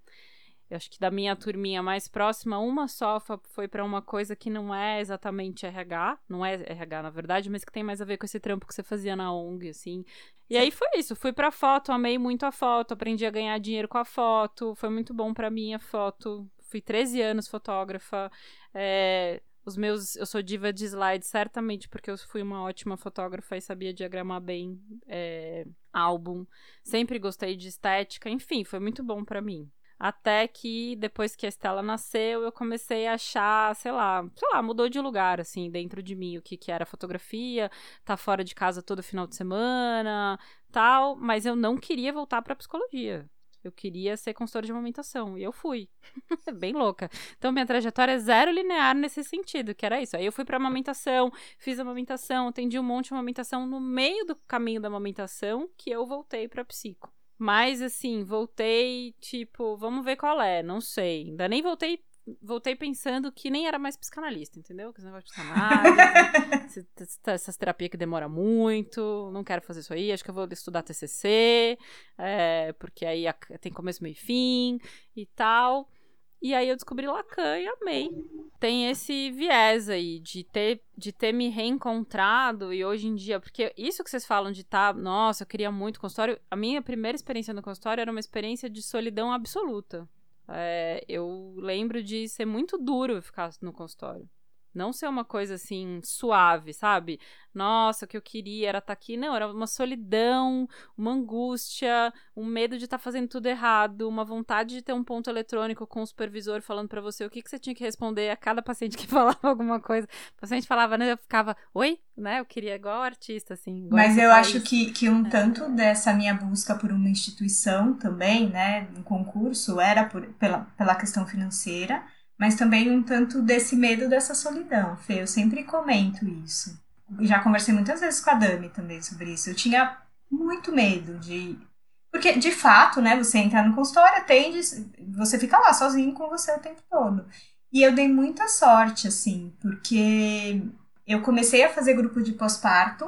Eu acho que da minha turminha mais próxima, uma só foi para uma coisa que não é exatamente RH, não é RH na verdade, mas que tem mais a ver com esse trampo que você fazia na ONG, assim. E aí foi isso, fui pra foto, amei muito a foto, aprendi a ganhar dinheiro com a foto, foi muito bom para mim a foto. Fui 13 anos fotógrafa. É, os meus. Eu sou diva de slide, certamente, porque eu fui uma ótima fotógrafa e sabia diagramar bem é, álbum. Sempre gostei de estética, enfim, foi muito bom para mim. Até que depois que a Estela nasceu, eu comecei a achar, sei lá, sei lá, mudou de lugar, assim, dentro de mim, o que, que era fotografia, tá fora de casa todo final de semana, tal, mas eu não queria voltar pra psicologia. Eu queria ser consultora de amamentação. E eu fui. *laughs* Bem louca. Então, minha trajetória é zero linear nesse sentido, que era isso. Aí eu fui pra amamentação, fiz amamentação, atendi um monte de amamentação. No meio do caminho da amamentação, que eu voltei pra psico. Mas, assim, voltei, tipo, vamos ver qual é, não sei. Ainda nem voltei voltei pensando que nem era mais psicanalista, entendeu? Que esse negócio de psicanálise, *laughs* essas terapias que demora muito, não quero fazer isso aí, acho que eu vou estudar TCC, é, porque aí tem começo, meio e fim e tal. E aí eu descobri Lacan e amei. Tem esse viés aí de ter, de ter me reencontrado e hoje em dia, porque isso que vocês falam de tá, nossa, eu queria muito consultório. A minha primeira experiência no consultório era uma experiência de solidão absoluta. É, eu lembro de ser muito duro ficar no consultório. Não ser uma coisa assim suave, sabe? Nossa, o que eu queria era estar tá aqui. Não, era uma solidão, uma angústia, um medo de estar tá fazendo tudo errado, uma vontade de ter um ponto eletrônico com o supervisor falando para você o que, que você tinha que responder a cada paciente que *laughs* falava alguma coisa. O paciente falava, né? Eu ficava, oi? Né? Eu queria igual artista, assim. Mas eu acho que, que um é. tanto dessa minha busca por uma instituição também, né? Um concurso, era por, pela, pela questão financeira mas também um tanto desse medo dessa solidão, Fê. Eu sempre comento isso. Já conversei muitas vezes com a Dami também sobre isso. Eu tinha muito medo de. Porque, de fato, né, você entrar no consultório, atende, você fica lá sozinho com você o tempo todo. E eu dei muita sorte, assim, porque eu comecei a fazer grupo de pós-parto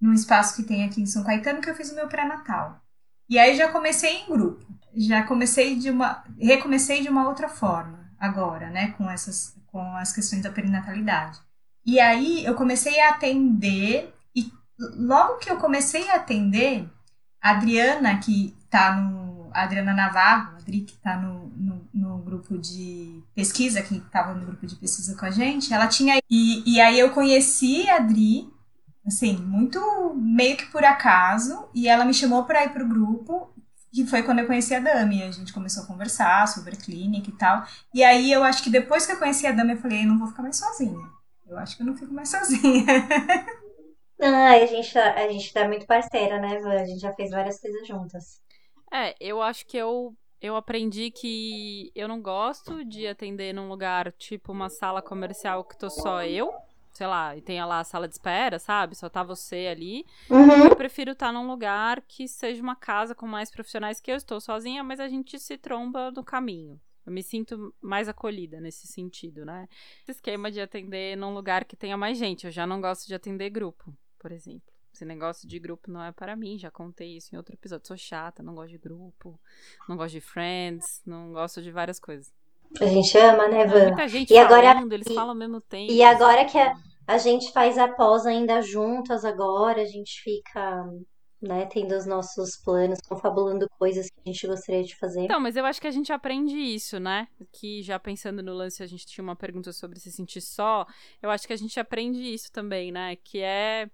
num espaço que tem aqui em São Caetano, que eu fiz o meu pré-natal. E aí já comecei em grupo. já comecei de uma. recomecei de uma outra forma agora, né? Com essas. com as questões da perinatalidade. E aí eu comecei a atender, e logo que eu comecei a atender, a Adriana, que tá no. A Adriana Navarro, a Adri, que tá no, no, no grupo de pesquisa, que estava no grupo de pesquisa com a gente, ela tinha. E, e aí eu conheci a Adri, assim, muito meio que por acaso, e ela me chamou para ir pro grupo, que foi quando eu conheci a Dami, a gente começou a conversar sobre a clínica e tal. E aí eu acho que depois que eu conheci a Dami, eu falei, eu não vou ficar mais sozinha. Eu acho que eu não fico mais sozinha. *laughs* Ah, a gente, tá, a gente tá muito parceira, né, Van? A gente já fez várias coisas juntas. É, eu acho que eu, eu aprendi que eu não gosto de atender num lugar tipo uma sala comercial que tô só eu. Sei lá, e tenha lá a sala de espera, sabe? Só tá você ali. Uhum. Eu prefiro estar num lugar que seja uma casa com mais profissionais que eu estou sozinha, mas a gente se tromba no caminho. Eu me sinto mais acolhida nesse sentido, né? Esse esquema de atender num lugar que tenha mais gente. Eu já não gosto de atender grupo, por exemplo. Esse negócio de grupo não é para mim, já contei isso em outro episódio. Sou chata, não gosto de grupo, não gosto de friends, não gosto de várias coisas. A gente ama, né, Van? Muita gente E agora- falando, eles e- falam ao mesmo tempo. E agora que a, a gente faz a pós ainda juntas agora, a gente fica, né, tendo os nossos planos, confabulando coisas que a gente gostaria de fazer. Então, mas eu acho que a gente aprende isso, né? Que já pensando no lance, a gente tinha uma pergunta sobre se sentir só. Eu acho que a gente aprende isso também, né? Que é.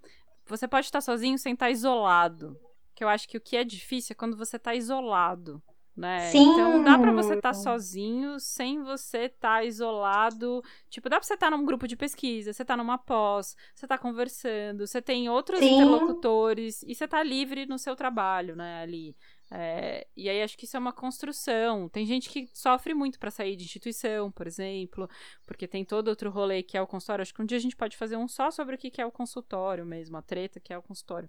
Você pode estar sozinho sem estar isolado. Que eu acho que o que é difícil é quando você tá isolado. Né? Sim. Então dá pra você estar sozinho sem você estar isolado. Tipo, dá pra você estar num grupo de pesquisa, você tá numa pós, você tá conversando, você tem outros Sim. interlocutores e você tá livre no seu trabalho, né, ali. É, e aí acho que isso é uma construção. Tem gente que sofre muito para sair de instituição, por exemplo, porque tem todo outro rolê que é o consultório. Acho que um dia a gente pode fazer um só sobre o que que é o consultório mesmo, a treta que é o consultório.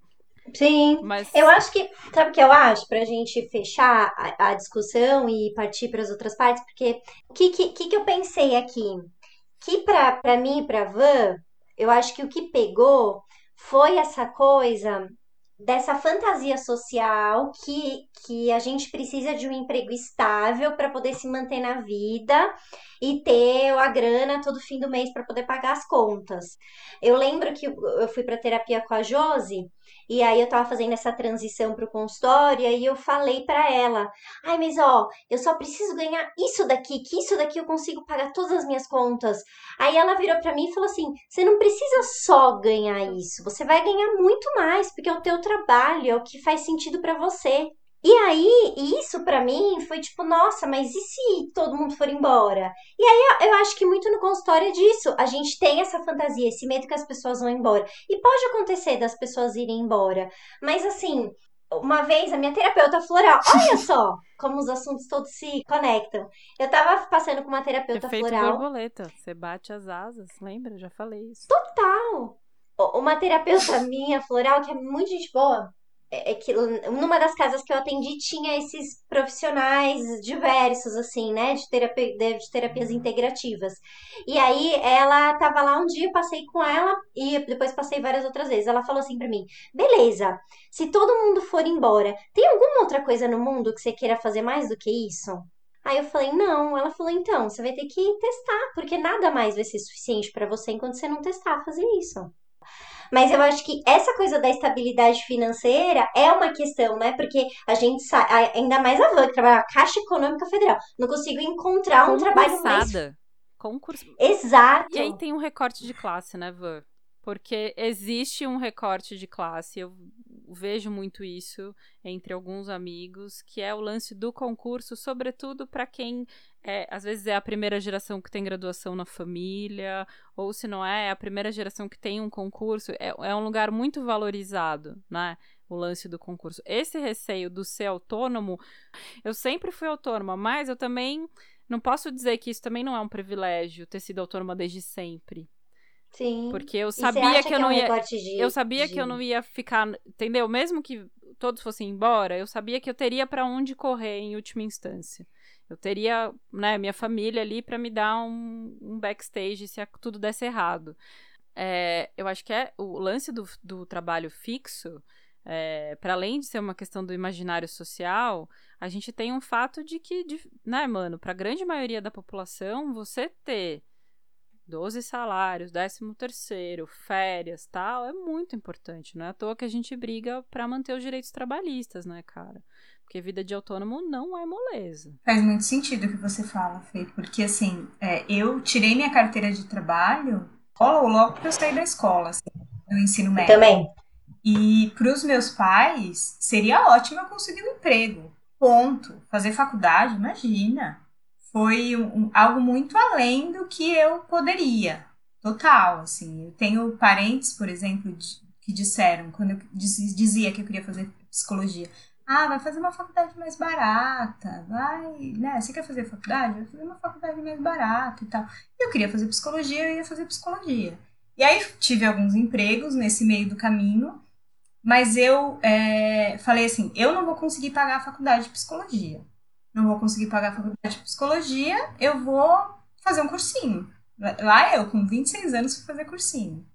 Sim. Mas Eu acho que, sabe o que eu acho? Pra gente fechar a, a discussão e partir para as outras partes, porque o que, que, que eu pensei aqui? Que pra, pra mim e pra Van, eu acho que o que pegou foi essa coisa dessa fantasia social que, que a gente precisa de um emprego estável para poder se manter na vida e ter a grana todo fim do mês para poder pagar as contas. Eu lembro que eu eu fui para terapia com a Josi e aí eu tava fazendo essa transição pro consultório e eu falei para ela: "Ai, mas ó, eu só preciso ganhar isso daqui, que isso daqui eu consigo pagar todas as minhas contas". Aí ela virou para mim e falou assim: "Você não precisa só ganhar isso, você vai ganhar muito mais, porque é o teu trabalho, é o que faz sentido para você". E aí, isso pra mim foi tipo, nossa, mas e se todo mundo for embora? E aí eu, eu acho que muito no consultório é disso. A gente tem essa fantasia, esse medo que as pessoas vão embora. E pode acontecer das pessoas irem embora. Mas assim, uma vez a minha terapeuta floral, *laughs* olha só como os assuntos todos se conectam. Eu tava passando com uma terapeuta efeito floral. borboleta, você bate as asas, lembra? Já falei isso. Total. Uma terapeuta *laughs* minha, floral, que é muito gente boa, é é que numa das casas que eu atendi tinha esses profissionais diversos, assim, né, de, terapia, de terapias integrativas. E aí ela tava lá um dia, eu passei com ela e depois passei várias outras vezes. Ela falou assim pra mim: beleza, se todo mundo for embora, tem alguma outra coisa no mundo que você queira fazer mais do que isso? Aí eu falei, não. Ela falou, então, você vai ter que testar, porque nada mais vai ser suficiente pra você enquanto você não testar fazer isso. Mas eu acho que essa coisa da estabilidade financeira é uma questão, né? Porque a gente sabe, ainda mais a Van, que trabalha na Caixa Econômica Federal, não consigo encontrar um trabalho mais. Concursada. Concurs... Exato. E aí tem um recorte de classe, né, Van? Porque existe um recorte de classe, eu vejo muito isso entre alguns amigos, que é o lance do concurso, sobretudo para quem é, às vezes é a primeira geração que tem graduação na família, ou se não é, é a primeira geração que tem um concurso, é, é um lugar muito valorizado, né? O lance do concurso. Esse receio do ser autônomo, eu sempre fui autônoma, mas eu também não posso dizer que isso também não é um privilégio ter sido autônoma desde sempre. Sim. Porque eu você sabia que eu é um não ia. de- Eu sabia de- que eu não ia ficar, entendeu? Mesmo que todos fossem embora, eu sabia que eu teria para onde correr em última instância. Eu teria, né, minha família ali para me dar um, um backstage se a- tudo desse errado. É, eu acho que é o lance do, do trabalho fixo, para além de ser uma questão do imaginário social, a gente tem um fato de que, de, né, mano, pra grande maioria da população, você ter 12 salários, 13 terceiro, férias, tal, é muito importante. Não é à toa que a gente briga para manter os direitos trabalhistas, né, cara? Porque vida de autônomo não é moleza. Faz muito sentido o que você fala, Fê. Porque, assim, é, eu tirei minha carteira de trabalho logo, logo que eu saí da escola, assim, do ensino médio. Também. E para os meus pais, seria ótimo eu conseguir um emprego. Ponto. Fazer faculdade, imagina. Foi um, algo muito além do que eu poderia. Total, assim. Eu tenho parentes, por exemplo, de, que disseram, quando eu dizia que eu queria fazer psicologia, ah, vai fazer uma faculdade mais barata, vai, né? Você quer fazer faculdade? Vai fazer uma faculdade mais barata e tal. Eu queria fazer psicologia, eu ia fazer psicologia. E aí tive alguns empregos nesse meio do caminho, mas eu é, falei assim, eu não vou conseguir pagar a faculdade de psicologia. Não vou conseguir pagar a faculdade de psicologia, eu vou fazer um cursinho. Lá eu, com 26 anos, fui fazer cursinho.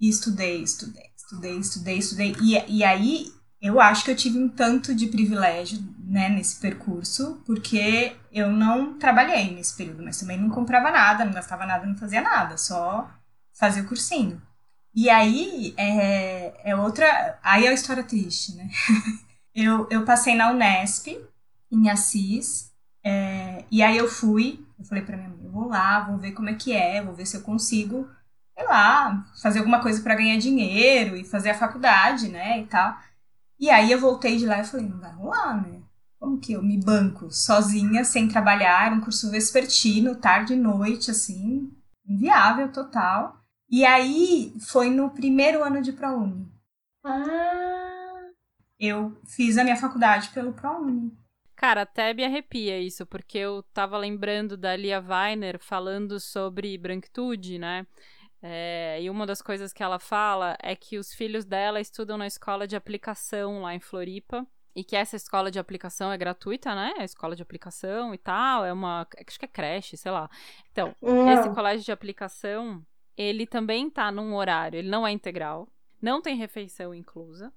E estudei, estudei, estudei, estudei, estudei. E, e aí eu acho que eu tive um tanto de privilégio né, nesse percurso, porque eu não trabalhei nesse período, mas também não comprava nada, não gastava nada, não fazia nada, só fazia o cursinho. E aí é, é outra. Aí é a história triste, né? *laughs* eu, eu passei na Unesp, em Assis, é, e aí eu fui, eu falei pra minha mãe, eu vou lá, vou ver como é que é, vou ver se eu consigo, sei lá, fazer alguma coisa para ganhar dinheiro e fazer a faculdade, né, e tal. E aí eu voltei de lá e falei, não vai rolar, né? Como que eu me banco sozinha, sem trabalhar, um curso vespertino, tarde e noite, assim, inviável total. E aí foi no primeiro ano de ProUni. Ah. Eu fiz a minha faculdade pelo ProUni. Cara, até me arrepia isso, porque eu tava lembrando da Lia Weiner falando sobre branquitude, né? É, e uma das coisas que ela fala é que os filhos dela estudam na escola de aplicação lá em Floripa. E que essa escola de aplicação é gratuita, né? A escola de aplicação e tal. É uma. Acho que é creche, sei lá. Então, esse colégio de aplicação, ele também tá num horário, ele não é integral, não tem refeição inclusa.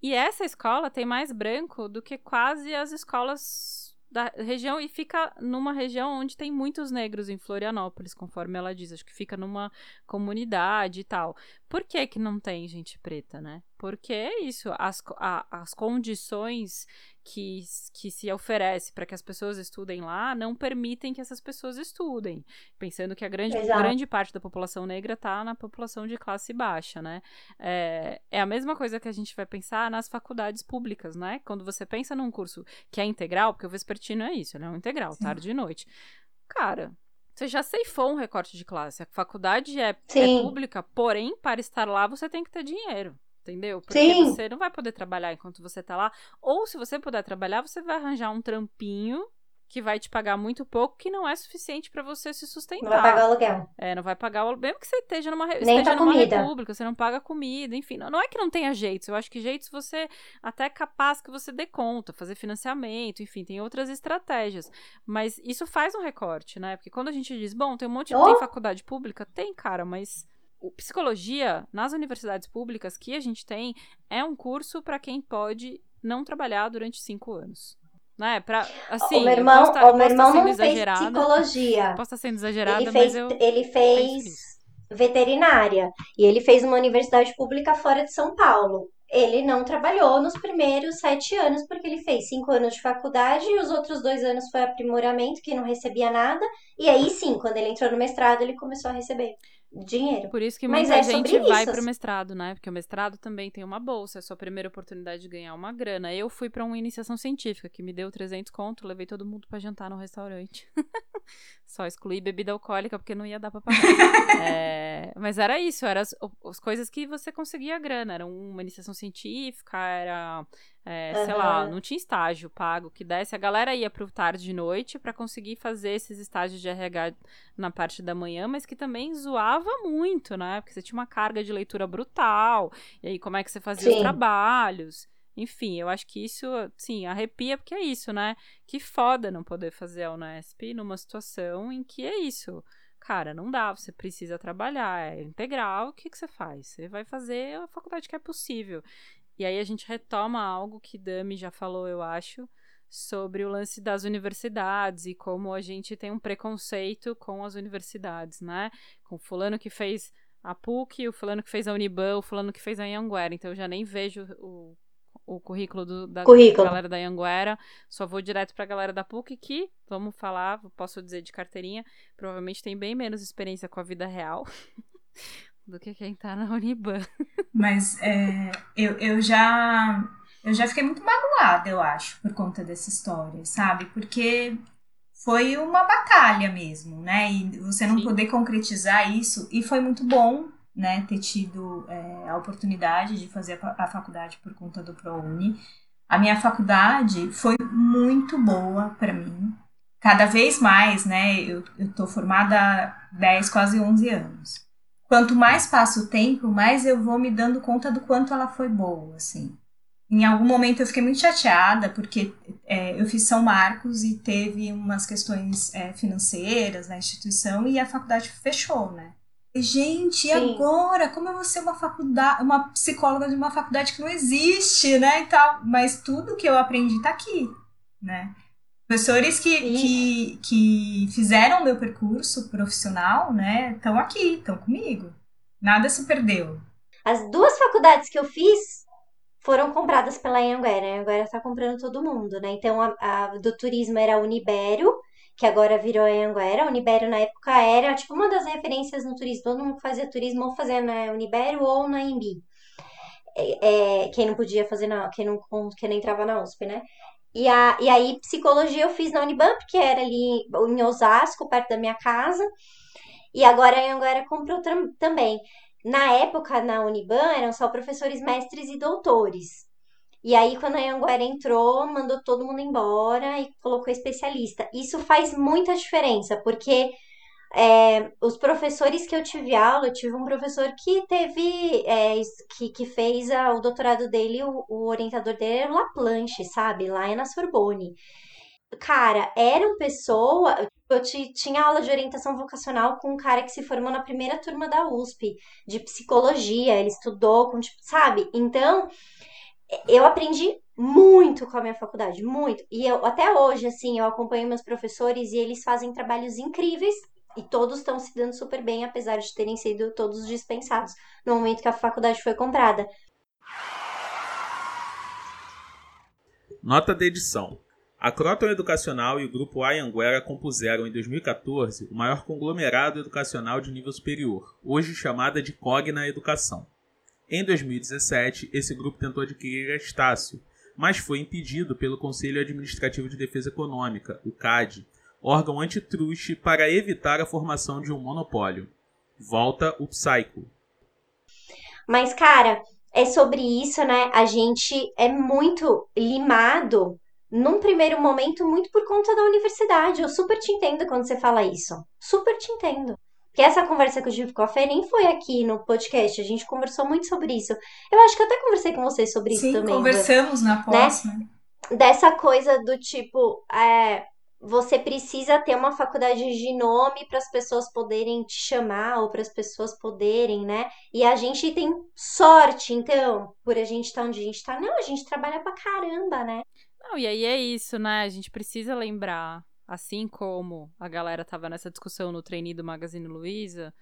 E essa escola tem mais branco do que quase as escolas da região e fica numa região onde tem muitos negros em Florianópolis, conforme ela diz, acho que fica numa comunidade e tal. Por que que não tem gente preta, né? Porque é isso, as, a, as condições que, que se oferece para que as pessoas estudem lá não permitem que essas pessoas estudem. Pensando que a grande, grande parte da população negra está na população de classe baixa, né? É, é a mesma coisa que a gente vai pensar nas faculdades públicas, né? Quando você pensa num curso que é integral, porque o vespertino é isso, né? É um integral, Sim. tarde e noite. Cara, você já ceifou um recorte de classe. A faculdade é, é, pública, porém, para estar lá, você tem que ter dinheiro. Entendeu? Porque Sim. você não vai poder trabalhar enquanto você tá lá. Ou se você puder trabalhar, você vai arranjar um trampinho que vai te pagar muito pouco, que não é suficiente para você se sustentar. Não vai pagar o aluguel. É, não vai pagar o aluguel. Mesmo que você esteja numa, Nem esteja numa comida. república, você não paga comida, enfim. Não, não é que não tenha jeitos. Eu acho que jeitos você até é capaz que você dê conta, fazer financiamento, enfim, tem outras estratégias. Mas isso faz um recorte, né? Porque quando a gente diz, bom, tem um monte de. Oh. Tem faculdade pública? Tem, cara, mas o psicologia nas universidades públicas que a gente tem é um curso para quem pode não trabalhar durante cinco anos. Né? Pra, assim, o meu irmão, estar, o meu irmão não fez psicologia. Posso estar sendo exagerada, ele fez, mas eu. Ele fez veterinária. E ele fez uma universidade pública fora de São Paulo. Ele não trabalhou nos primeiros sete anos, porque ele fez cinco anos de faculdade e os outros dois anos foi aprimoramento, que não recebia nada. E aí sim, quando ele entrou no mestrado, ele começou a receber dinheiro. Por isso que muita é gente vai para o mestrado, né? Porque o mestrado também tem uma bolsa, é a sua primeira oportunidade de ganhar uma grana. Eu fui para uma iniciação científica que me deu 300 conto, levei todo mundo para jantar no restaurante. *laughs* Só excluí bebida alcoólica porque não ia dar para pagar. *laughs* é, mas era isso, eram as, as coisas que você conseguia grana. Era uma iniciação científica, era é, uhum. Sei lá, não tinha estágio pago que desse. A galera ia pro tarde e noite para conseguir fazer esses estágios de RH na parte da manhã, mas que também zoava muito, né? Porque você tinha uma carga de leitura brutal. E aí, como é que você fazia Sim. os trabalhos? Enfim, eu acho que isso, sim, arrepia, porque é isso, né? Que foda não poder fazer a Unesp numa situação em que é isso. Cara, não dá, você precisa trabalhar, é integral, o que, que você faz? Você vai fazer a faculdade que é possível. E aí a gente retoma algo que Dami já falou, eu acho, sobre o lance das universidades e como a gente tem um preconceito com as universidades, né? Com o fulano que fez a PUC, o fulano que fez a Uniban, o fulano que fez a Anhanguera. Então eu já nem vejo o, o currículo do, da currículo. galera da Anhanguera, só vou direto pra galera da PUC que, vamos falar, posso dizer de carteirinha, provavelmente tem bem menos experiência com a vida real *laughs* do que quem tá na Uniban. Mas é, eu, eu já eu já fiquei muito magoada, eu acho, por conta dessa história, sabe? Porque foi uma batalha mesmo, né? E você não Sim. poder concretizar isso, e foi muito bom, né, ter tido é, a oportunidade de fazer a, a faculdade por conta do ProUni. A minha faculdade foi muito boa para mim. Cada vez mais, né? Eu, eu tô formada há 10, quase 11 anos. Quanto mais passa o tempo, mais eu vou me dando conta do quanto ela foi boa, assim. Em algum momento eu fiquei muito chateada, porque é, eu fiz São Marcos e teve umas questões é, financeiras na instituição e a faculdade fechou, né? Gente, e agora? Como eu vou ser uma faculdade, uma psicóloga de uma faculdade que não existe, né? E tal. Mas tudo que eu aprendi tá aqui, né? Professores que, que, que fizeram o meu percurso profissional, né, estão aqui, estão comigo. Nada se perdeu. As duas faculdades que eu fiz foram compradas pela Anhanguera. A Anhanguera está comprando todo mundo, né? Então, a, a, do turismo era a Unibério, que agora virou a Anhanguera. A Unibério, na época, era, tipo, uma das referências no turismo. Todo mundo fazia turismo ou fazia na Unibério ou na Embi. É, é, quem não podia fazer, na, quem, não, quem não entrava na USP, né? E, a, e aí, psicologia eu fiz na Unibam, porque era ali em Osasco, perto da minha casa. E agora a Anhanguera comprou também. Na época, na Uniban, eram só professores mestres e doutores. E aí, quando a Anguera entrou, mandou todo mundo embora e colocou especialista. Isso faz muita diferença, porque é, os professores que eu tive aula, eu tive um professor que teve, é, que, que fez a, o doutorado dele, o, o orientador dele era o Laplanche, sabe? Lá é na Sorbonne. Cara, eram pessoas. Eu tinha aula de orientação vocacional com um cara que se formou na primeira turma da USP, de psicologia, ele estudou com, tipo, sabe? Então, eu aprendi muito com a minha faculdade, muito. E eu até hoje, assim, eu acompanho meus professores e eles fazem trabalhos incríveis e todos estão se dando super bem, apesar de terem sido todos dispensados no momento que a faculdade foi comprada. Nota da edição. A Croton Educacional e o Grupo Ayanguera compuseram em 2014 o maior conglomerado educacional de nível superior, hoje chamada de Cogna Educação. Em 2017, esse grupo tentou adquirir a Estácio, mas foi impedido pelo Conselho Administrativo de Defesa Econômica, o CAD, órgão antitruste para evitar a formação de um monopólio. Volta o Psycho. Mas, cara, é sobre isso, né? A gente é muito limado num primeiro momento, muito por conta da universidade. Eu super te entendo quando você fala isso. Super te entendo. Porque essa conversa que eu tive com a Fê nem foi aqui no podcast. A gente conversou muito sobre isso. Eu acho que eu até conversei com vocês sobre Sim, isso também. conversamos na pós, né? né? Dessa coisa do tipo, é, você precisa ter uma faculdade de nome para as pessoas poderem te chamar ou para as pessoas poderem, né? E a gente tem sorte, então, por a gente estar tá onde a gente está. Não, a gente trabalha pra caramba, né? Não, e aí é isso, né? A gente precisa lembrar, assim como a galera tava nessa discussão no trainee do Magazine Luiza,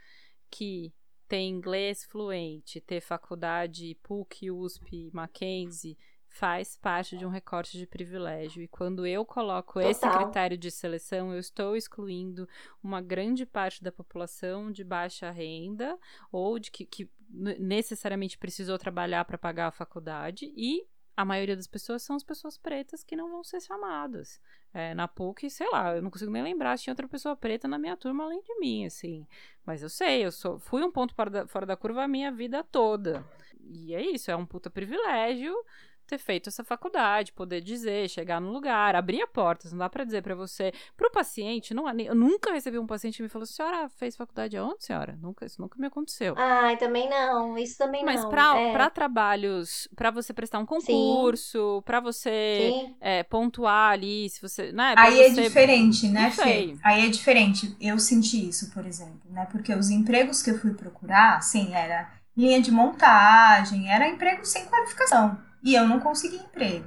que ter inglês fluente, ter faculdade PUC, USP, Mackenzie, faz parte de um recorte de privilégio. E quando eu coloco Total. esse critério de seleção, eu estou excluindo uma grande parte da população de baixa renda ou de que, que necessariamente precisou trabalhar para pagar a faculdade e a maioria das pessoas são as pessoas pretas que não vão ser chamadas. É, na PUC, sei lá, eu não consigo nem lembrar se tinha outra pessoa preta na minha turma além de mim, assim. Mas eu sei, eu sou, fui um ponto fora da, fora da curva a minha vida toda. E é isso, é um puta privilégio ter feito essa faculdade, poder dizer, chegar no lugar, abrir portas, não dá para dizer para você, pro paciente, não, eu nunca recebi um paciente que me falou, senhora fez faculdade aonde, senhora? Nunca, isso nunca me aconteceu. Ai, também não, isso também Mas não. Mas pra, é. Pra trabalhos, para você prestar um concurso, para você é, pontuar ali, se você, né? Aí é você... é diferente, né, Fê? Aí é diferente, eu senti isso, por exemplo, né, porque os empregos que eu fui procurar, sim, era linha de montagem, era emprego sem qualificação. E eu não consegui emprego.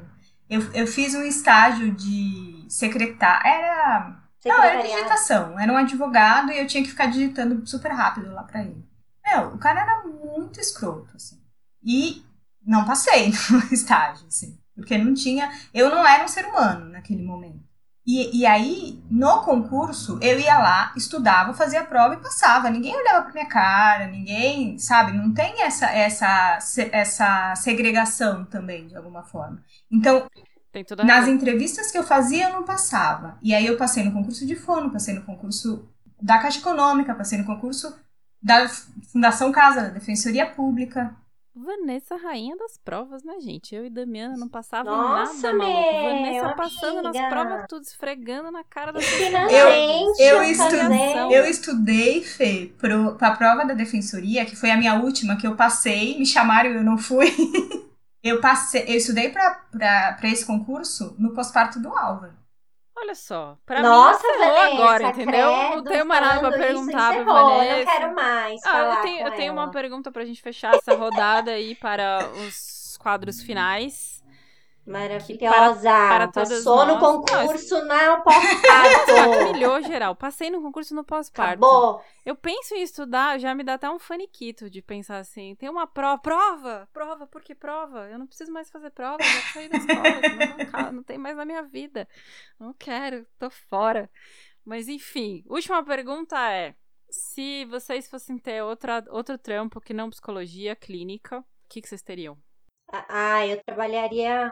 Eu, eu fiz um estágio de secretária. Era. Não, era digitação. Era um advogado e eu tinha que ficar digitando super rápido lá pra ele. Meu, o cara era muito escroto, assim. E não passei *laughs* no estágio, assim. Porque não tinha. Eu não era um ser humano naquele momento. E, e aí, no concurso, eu ia lá, estudava, fazia a prova e passava. Ninguém olhava pra minha cara, ninguém, sabe? Não tem essa, essa, essa segregação também, de alguma forma. Então, nas entrevistas que eu fazia, eu não passava. E aí eu passei no concurso de fono, passei no concurso da Caixa Econômica, passei no concurso da Fundação Casa, da Defensoria Pública. Vanessa, rainha das provas, né, gente? Eu e Damiana não passavam nada, maluco. Vanessa amiga. passando nas provas, tudo esfregando na cara da eu, eu, estudei, eu estudei, Fê, pro, pra prova da defensoria, que foi a minha última, que eu passei, me chamaram e eu não fui. *laughs* eu passei, eu estudei pra, pra, pra esse concurso no pós-parto do Álvaro. Olha só, pra Nossa, mim Vanessa, agora, entendeu? Credo, não tenho mais nada pra perguntar pra Vanessa. Eu não quero mais ah, eu tenho, eu tenho uma pergunta pra gente fechar essa rodada aí para os quadros finais. Maravilhosa. Para, para Passou no concurso não, *laughs* pós-parto. Milhou geral. Passei no concurso no pós-parto. Eu penso em estudar, já me dá até um faniquito de pensar assim. Tem uma prova. Prova? Prova? Por que prova? Eu não preciso mais fazer prova. Já saí da escola. não, não tem mais na minha vida. Não quero. Tô fora. Mas enfim. Última pergunta é. Se vocês fossem ter outra, outro trampo que não psicologia clínica, o que, que vocês teriam? Ah, eu trabalharia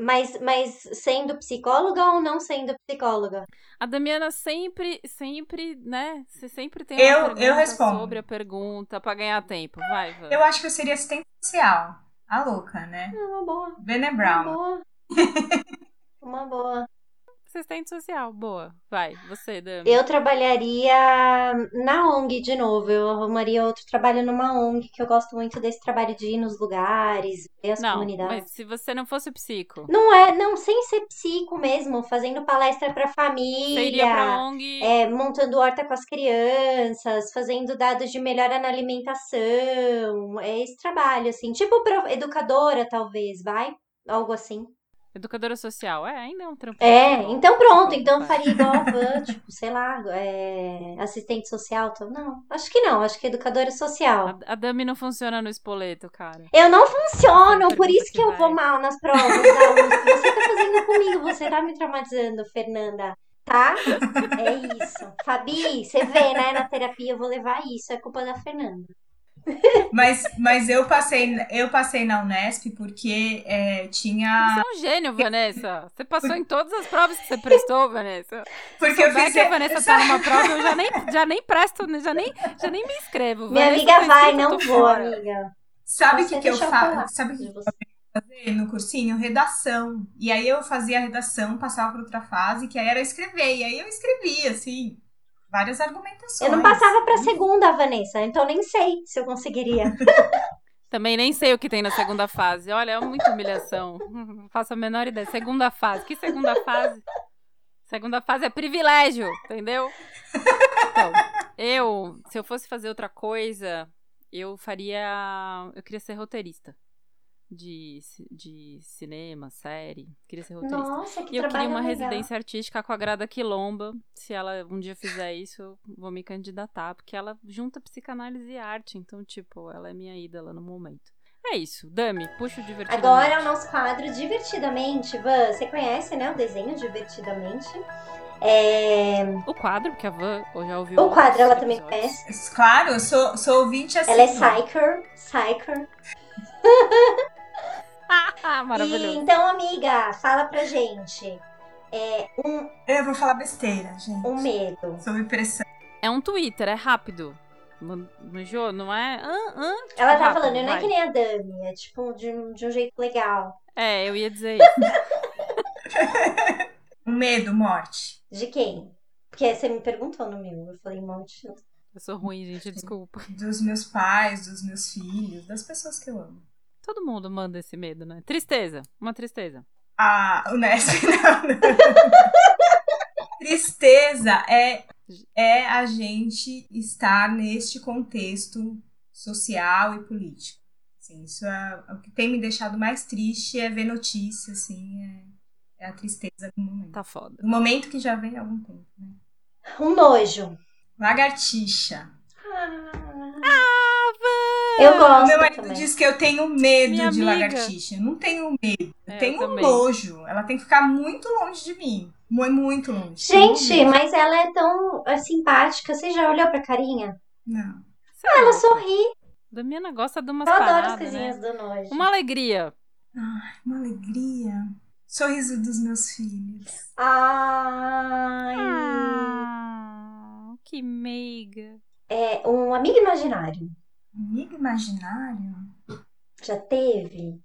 mas, mas sendo psicóloga ou não sendo psicóloga? A Damiana sempre, sempre, né? Você sempre tem uma eu, eu respondo. sobre a pergunta para ganhar tempo. Vai, vai. Eu acho que eu seria assistente social. A louca, né? Uma boa. Bene Brown. Uma boa. *laughs* uma boa. Assistente social, boa. Vai, você, Dami. Eu trabalharia na ONG de novo. Eu arrumaria outro trabalho numa ONG, que eu gosto muito desse trabalho de ir nos lugares, ver as não, comunidades. Mas se você não fosse psico. Não é, não, sem ser psico mesmo, fazendo palestra pra família. Você iria pra ONG. É, montando horta com as crianças, fazendo dados de melhora na alimentação. É esse trabalho, assim. Tipo educadora, talvez, vai? Algo assim. Educadora social, é, ainda é um trampo. É, então pronto, então faria igual a Van, *laughs* tipo, sei lá, é, assistente social, então, não, acho que não, acho que educadora social. A, a Dami não funciona no espoleto, cara. Eu não funciono, por isso que, que eu vou mal nas provas *laughs* da USP. Você tá fazendo comigo, você tá me traumatizando, Fernanda. Tá? É isso. Fabi, você vê, né? Na terapia eu vou levar isso. É culpa da Fernanda. Mas, mas eu passei eu passei na Unesp porque é, tinha. Você é um gênio, Vanessa. Você passou em todas as provas que você prestou, Vanessa. Porque eu fiz. que a Vanessa tá numa prova, eu já nem, já nem presto, já nem, já nem me inscrevo. Minha Vanessa amiga vai, não vou, fora. amiga. Sabe o que, que eu faço? Sabe o que eu fazer no cursinho? Redação. E aí eu fazia a redação, passava para outra fase, que aí era escrever. E aí eu escrevia, assim várias argumentações. Eu não passava para segunda, Vanessa, então nem sei se eu conseguiria. *laughs* Também nem sei o que tem na segunda fase. Olha, é muita humilhação. Não faço a menor ideia. Segunda fase. Que segunda fase? Segunda fase é privilégio, entendeu? Então, eu, se eu fosse fazer outra coisa, eu faria. Eu queria ser roteirista de, de cinema, série. Queria ser roteirista. Nossa, que e eu queria uma legal. residência artística com a Grada Quilomba. Se ela um dia fizer isso, eu vou me candidatar. Porque ela junta psicanálise e arte. Então, tipo, ela é minha ídola no momento. É isso. Dami, puxa o Divertidamente. Agora é o nosso quadro Divertidamente. Van, você conhece, né, o desenho Divertidamente? É... O quadro, porque a Van já ouviu. O quadro ela também conhece. Claro, eu sou, sou ouvinte assim. Ela é psycher. Psycher. *laughs* *laughs* Maravilhoso. E, então, amiga, fala pra gente. É um. Eu vou falar besteira, gente. Um medo. Sob pressão. É um Twitter, é rápido. Manjou? Não é? Ah, ah, tipo Ela tá rápido, falando, não é que nem a Dami, é tipo de um, de um jeito legal. É, eu ia dizer *laughs* isso. um medo, morte. De quem? Porque você me perguntou no meu, eu falei morte. Eu sou ruim, gente, desculpa. Dos meus pais, dos meus filhos, das pessoas que eu amo. Todo mundo manda esse medo, né? Tristeza, uma tristeza. Ah, o Nesp, *laughs* não. tristeza é, é a gente estar neste contexto social e político. Assim, isso é, o que tem me deixado mais triste é ver notícias, assim, é é a tristeza do momento. Tá foda. Do momento que já vem há algum tempo, né? Um nojo. Lagartixa. Ah, Eu gosto meu marido também. diz que eu tenho medo Minha de amiga. lagartixa. Eu não tenho medo. Eu É, eu tenho também. nojo. Ela tem que ficar muito longe de mim. Mu- Muito longe. Gente, Muito. mas ela é tão é, simpática. Você já olhou pra carinha? Não. Ela sorri. Damiana gosta de umas Eu adoro as paradas, coisinhas né? do nojo. Uma alegria. Ai, uma alegria. Sorriso dos meus filhos. Ai. Ah, que meiga. É um amigo imaginário. Amigo imaginário? Já teve?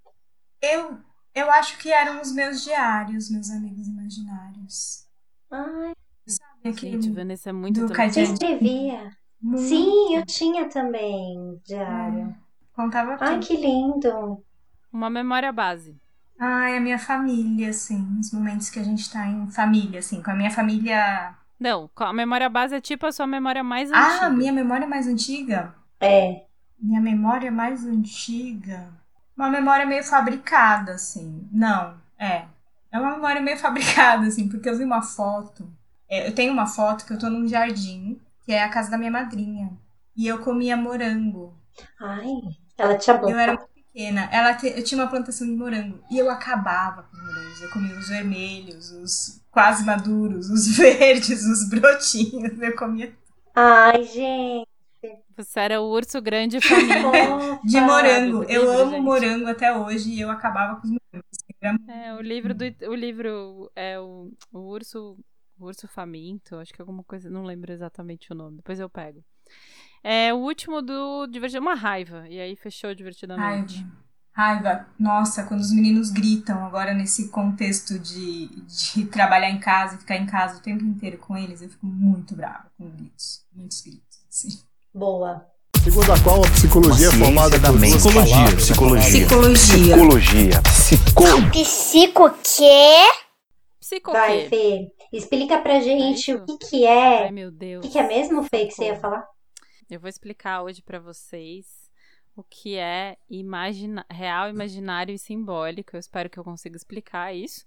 Eu, eu acho que eram os meus diários, meus amigos imaginários. Ai, Sabe aquele Gente, Vanessa é muito do você escrevia? muito- Sim, eu tinha também diário. Contava Ai, tudo. que lindo. Uma memória base. Ai, a minha família, assim. Os momentos que a gente tá em família, assim. Com a minha família... Não, a memória base é tipo a sua memória mais Ah, antiga. minha memória mais antiga? É. Minha memória mais antiga. Uma memória meio fabricada, assim. Não, é. É uma memória meio *laughs* fabricada, assim, porque eu vi uma foto. é, eu tenho uma foto que eu tô num jardim, que é a casa da minha madrinha. E eu comia morango. Ai, ela te amou. Eu era muito pequena. Ela te- eu tinha uma plantação de morango. E eu acabava com os morangos. Eu comia os vermelhos, os quase maduros, *laughs* os verdes, os brotinhos. Eu comia Ai, gente. Você era o urso grande família. *laughs* de morango. Eu livro, amo gente. morango até hoje e eu acabava com os morangos. Era É, o livro do o livro é o, o urso o urso faminto, acho que é alguma coisa, não lembro exatamente o nome. Depois eu pego. É o último do divertido, uma raiva. E aí fechou divertidamente. Raiva. Raiva. Nossa, quando os meninos gritam agora nesse contexto de, de *laughs* trabalhar em casa e ficar em casa o tempo inteiro com eles, eu fico muito brava com gritos. Muitos gritos. Assim. Boa. Segundo a qual a psicologia é Uma formada ciência da por mente. Psicologia, palavras, psicologia. Psicologia. Psicologia. Psico. Psico quê? Psico Vai, quê? Fê. Explica pra gente isso? o que que é. Ai, meu O Deus. que que é mesmo, Fê, que você ia falar? Eu vou explicar hoje pra vocês o que é imagina real, imaginário e simbólico. Eu espero que eu consiga explicar isso,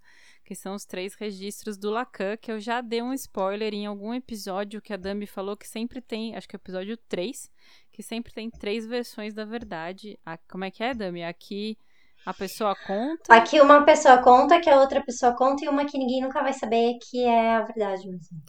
que são os três registros do Lacan, que eu já dei um spoiler em algum episódio que a Dami falou que sempre tem, acho que é o episódio 3, que sempre tem três versões da verdade. Ah, como é que é, Dami? Aqui a pessoa conta. Aqui uma pessoa conta, que a outra pessoa conta, e uma que ninguém nunca vai saber que é a verdade mesmo.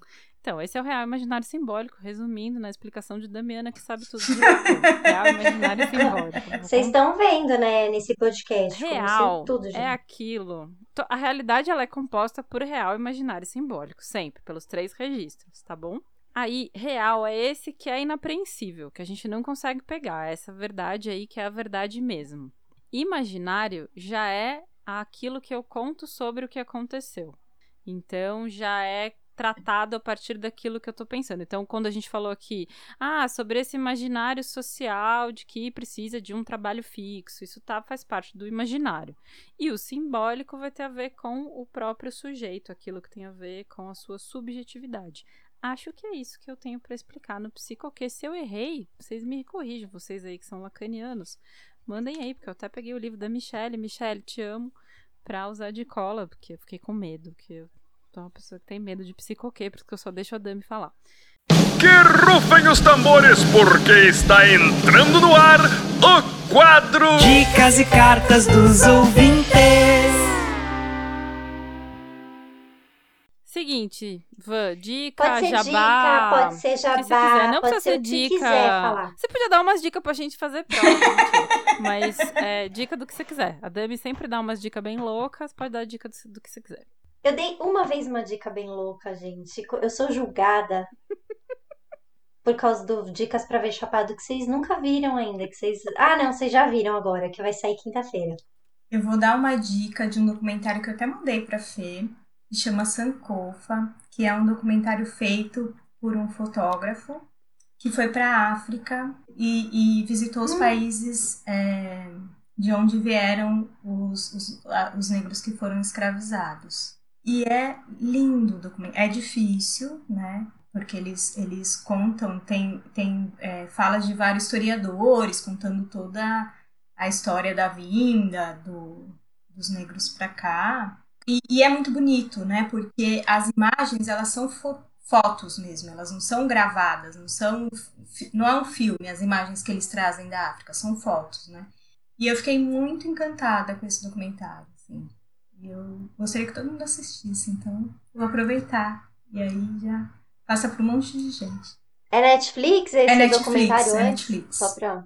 Então, esse é o real imaginário simbólico, resumindo na explicação de Damiana, que sabe tudo. *laughs* Real imaginário e simbólico. Vou Vocês estão vendo, né, nesse podcast. Real tudo, gente. é aquilo. To- A realidade ela é composta por real, imaginário e simbólico, sempre, pelos três registros, tá bom? Aí, real é esse que é inapreensível, que a gente não consegue pegar, é essa verdade aí que é a verdade mesmo. Imaginário já é aquilo que eu conto sobre o que aconteceu. Então, já é tratado a partir daquilo que eu tô pensando. Então, quando a gente falou aqui, ah, sobre esse imaginário social de que precisa de um trabalho fixo, isso tá, faz parte do imaginário. E o simbólico vai ter a ver com o próprio sujeito, aquilo que tem a ver com a sua subjetividade. Acho que é isso que eu tenho para explicar no Psicoquê. Se eu errei, vocês me corrijam, vocês aí que são lacanianos. Mandem aí, porque eu até peguei o livro da Michelle. Michelle, te amo, pra usar de cola, porque eu fiquei com medo, que eu sou uma pessoa que tem medo de psicoquê, porque eu só deixo a Dami falar. Que rufem os tambores, porque está entrando no ar o quadro Dicas e cartas dos ouvintes. Seguinte, Van, dica, Pode ser jabá. dica, pode ser jabá, você quiser. Não pode precisa ser ser dica. quiser falar. Você podia dar umas dicas pra gente fazer prova, gente. mas é, dica do que você quiser. A Dami sempre dá umas dicas bem loucas, pode dar dica do, do que você quiser. Eu dei uma vez uma dica bem louca, gente. Eu sou julgada por causa do Dicas pra Ver Chapado que vocês nunca viram ainda. Que vocês... Ah, não, vocês já viram agora, que vai sair quinta-feira. Eu vou dar uma dica de um documentário que eu até mandei pra Fê, que chama Sankofa, que é um documentário feito por um fotógrafo que foi pra África e, e visitou os países é, de onde vieram os, os, a- os negros que foram escravizados. E é lindo o documento. É difícil, né? Porque eles, eles contam, tem, tem é, falas de vários historiadores contando toda a história da vinda do, dos negros para cá. E, e, é muito bonito, né? Porque as imagens, elas são fo fotos mesmo, elas não são gravadas, não são não é um filme as imagens que eles trazem da África, são fotos, né? E eu fiquei muito encantada com esse documentário, assim. Eu gostaria que todo mundo assistisse, então vou aproveitar. E aí já passa para um monte de gente. É Netflix esse é Netflix, documentário? É Netflix. Só pra...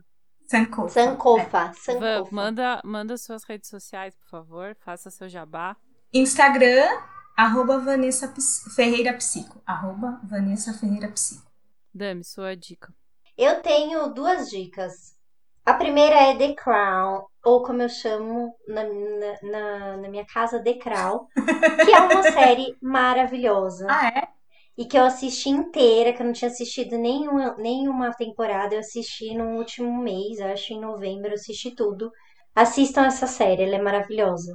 Sankofa. Sankofa. É. Sankofa. Manda, manda suas redes sociais, por favor. Faça seu jabá. Instagram, arroba Vanessa Ferreira Psico. Arroba Vanessa Ferreira Psico. Dami, sua dica. Eu tenho duas dicas. A primeira é The Crown, ou como eu chamo na, na, na, minha casa, The Crown, que é uma *laughs* série maravilhosa. Ah, é? E que eu assisti inteira, que eu não tinha assistido nenhuma, nenhuma temporada. Eu assisti no último mês, acho em novembro, eu assisti tudo. Assistam essa série, ela é maravilhosa.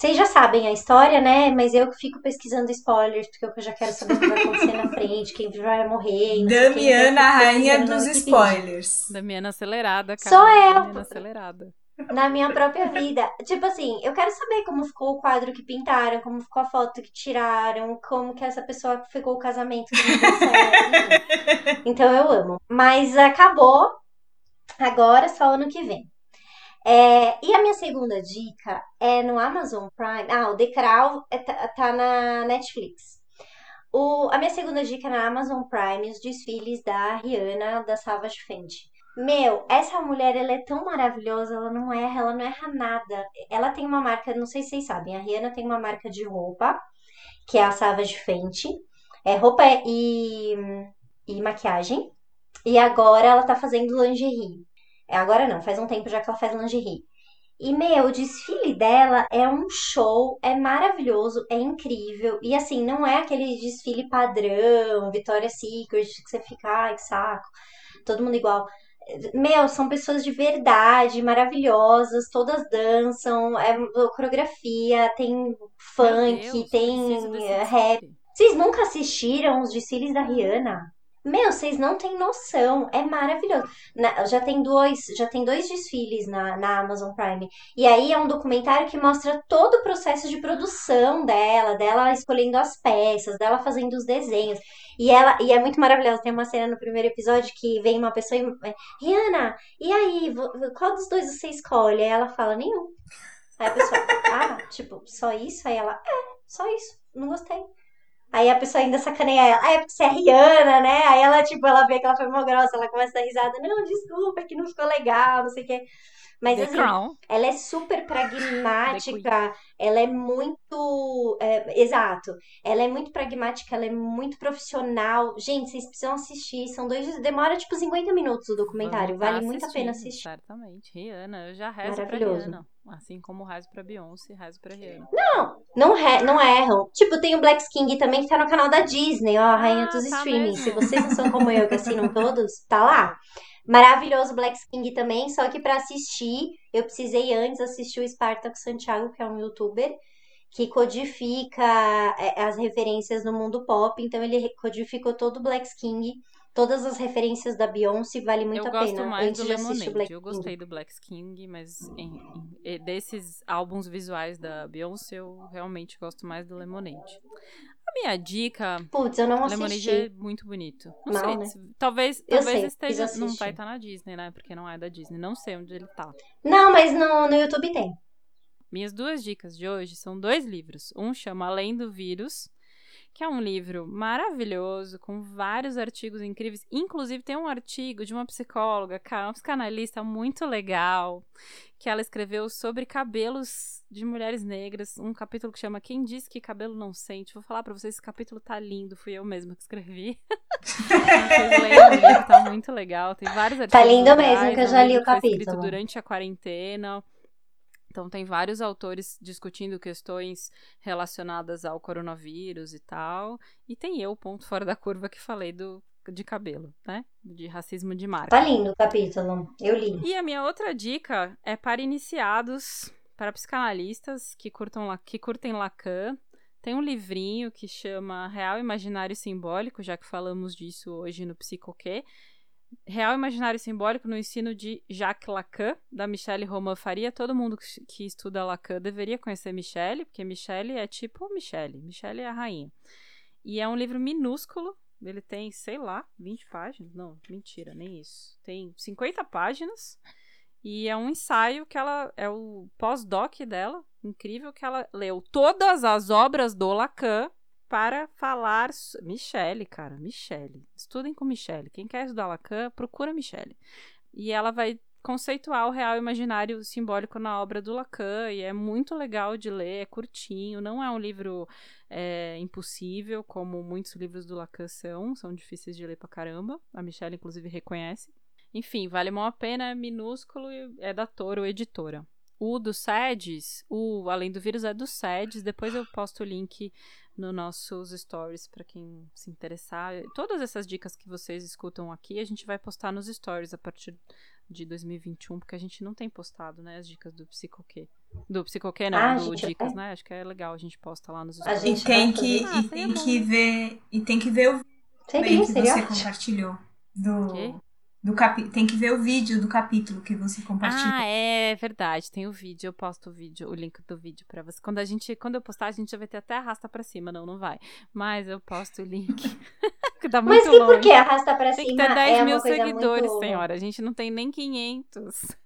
Vocês já sabem a história, né? Mas eu que fico pesquisando spoilers, porque eu já quero saber o que vai acontecer na frente, quem vai morrer. Damiana, a rainha dos spoilers. Damiana acelerada, cara. Só ela. Damiana acelerada. Na minha própria vida. Tipo assim, eu quero saber como ficou o quadro que pintaram, como ficou a foto que tiraram, como que essa pessoa ficou o casamento que não deu certo. Então eu amo. Mas acabou. Agora, só ano que vem. É, e a minha segunda dica é no Amazon Prime. Ah, o The Crown é, tá, tá, na Netflix. O, a minha segunda dica é na Amazon Prime, os desfiles da Rihanna, da Savage Fenty. Meu, essa mulher, ela é tão maravilhosa, ela não erra, ela não erra nada. Ela tem uma marca, não sei se vocês sabem, a Rihanna tem uma marca de roupa, que é a Savage Fenty. É roupa e, e maquiagem. E agora ela tá fazendo lingerie. É, agora não, faz um tempo já que ela faz lingerie. E, meu, o desfile dela é um show, é maravilhoso, é incrível. E, assim, não é aquele desfile padrão, Victoria's Secret, que você fica, ai, que saco, todo mundo igual. Meu, são pessoas de verdade, maravilhosas, todas dançam, é coreografia, tem funk, Deus, tem rap. Vocês nunca assistiram os desfiles da Rihanna? Meu, vocês não têm noção, é maravilhoso. Na, já tem dois, já tem dois desfiles na, na Amazon Prime. E aí é um documentário que mostra todo o processo de produção dela, dela escolhendo as peças, dela fazendo os desenhos. E ela e é muito maravilhoso. Tem uma cena no primeiro episódio que vem uma pessoa e Rihanna, e aí, qual dos dois você escolhe? Aí ela fala, nenhum. Aí a pessoa, ah, *laughs* tipo, só isso? Aí ela, é, só isso, não gostei. Aí a pessoa ainda sacaneia ela. Ah, é porque você é Rihanna, né? Aí ela, tipo, ela vê que ela foi uma grossa, ela começa a dar risada. Não, desculpa, é que não ficou legal, não sei o quê. Mas The assim, Crown. ela é super pragmática, ela é muito. é, exato. Ela é muito pragmática, ela é muito profissional. Gente, vocês precisam assistir. São dois. Demora tipo 50 minutos o documentário. Vale muito a pena assistir. Certamente. Rihanna, eu já rezo pra Maravilhoso. Rihanna. Assim como rezo pra Beyoncé, rezo pra Rihanna. Não, não, re- não erram. Tipo, tem o Black King também que tá no canal da Disney, ó, a rainha Ah, dos tá streamings. mesmo. Se vocês não são como eu, que assinam todos, tá lá. Maravilhoso Black King também, só que pra assistir, eu precisei antes assistir o Spartaco Santiago, que é um youtuber, que codifica é, as referências no mundo pop. Então ele codificou todo o Black King, todas as referências da Beyoncé, vale muito eu a gosto pena. mais antes do de assistir o Lemonade. Eu gostei do Black King, mas em- em- desses álbuns visuais da Beyoncé, eu realmente gosto mais do Lemonade. A minha dica, Putz, eu não Lemonade é assisti. muito bonito. Não Não, sei, né? se- talvez, Eu talvez sei, esteja, não vai estar na Disney, né? Porque não é da Disney. Não sei onde ele tá. Não, mas no, no YouTube tem. Minhas duas dicas de hoje são dois livros. Um chama Além do Vírus, que é um livro maravilhoso, com vários artigos incríveis. Inclusive, tem um artigo de uma psicóloga, uma psicanalista muito legal, que ela escreveu sobre cabelos de mulheres negras. Um capítulo que chama Quem Disse que Cabelo Não Sente. Vou falar pra vocês, esse capítulo tá lindo, fui eu mesma que escrevi. *laughs* Vocês leiam o livro, tá muito legal. Tem vários artigos Tá lindo legais, mesmo, que eu é já li o foi escrito capítulo. durante a quarentena. Então, tem vários autores discutindo questões relacionadas ao coronavírus e tal. E tem eu, ponto fora da curva, que falei do, de cabelo, né? De racismo de marca. Tá lindo o capítulo. Eu li. E a minha outra dica é para iniciados, para psicanalistas que, curtam, que curtem Lacan. Tem um livrinho que chama Real Imaginário e Simbólico, já que falamos disso hoje no Psicoquê. Real Imaginário e Simbólico no ensino de Jacques Lacan, da Michelle Roman Faria. Todo mundo que- estuda Lacan deveria conhecer Michelle, porque Michelle é tipo Michelle. Michelle é a rainha. E é um livro minúsculo. Ele tem, sei lá, 20 páginas. Não, mentira, nem isso. Tem 50 páginas. E é um ensaio que ela. É o pós-doc dela. Incrível que ela leu todas as obras do Lacan para falar. Michele, cara, Michele. Estudem com Michele. Quem quer estudar Lacan, procura Michele. E ela vai conceituar o real imaginário simbólico na obra do Lacan. E é muito legal de ler, é curtinho. Não é um livro é, impossível, como muitos livros do Lacan são. São difíceis de ler pra caramba. A Michelle, inclusive, reconhece. Enfim, vale mó a pena, é minúsculo e é da Toro Editora. O do SEDES, o Além do Vírus é do SEDES, depois eu posto o link nos nossos stories para quem se interessar. Todas essas dicas que vocês escutam aqui, a gente vai postar nos stories a partir de 2021, porque a gente não tem postado, né, as dicas do Psicoquê. Do Psicoquê, não, Ah, a do gente Dicas, vai. né? Acho que é legal, a gente posta lá nos A stories. gente E tem que, fazer. e Ah, tem que bom. ver. E tem que ver o Seria, vídeo que seria você ótimo. compartilhou. Quê? Do, do capi... Tem que ver o vídeo do capítulo que você compartilhou. Ah, é verdade. Tem o vídeo, eu posto o vídeo, o link do vídeo pra você. Quando a gente, quando eu postar, a gente já vai ter até arrasta pra cima, não, não vai. Mas eu posto o link. *laughs* que dá Mas muito e por longe. que arrasta pra Tem que cima ter 10 é mil seguidores, muito... senhora. A gente não tem nem 500.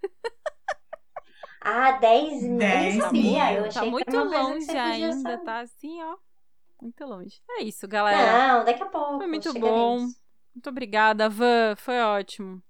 Ah, 10 mil? Eu 10 não sabia. mil. Eu achei Tá muito que longe ainda, saber. tá assim, ó. Muito longe. É isso, galera. Não, daqui a pouco. Foi muito bom. Muito obrigada, Van. Foi ótimo.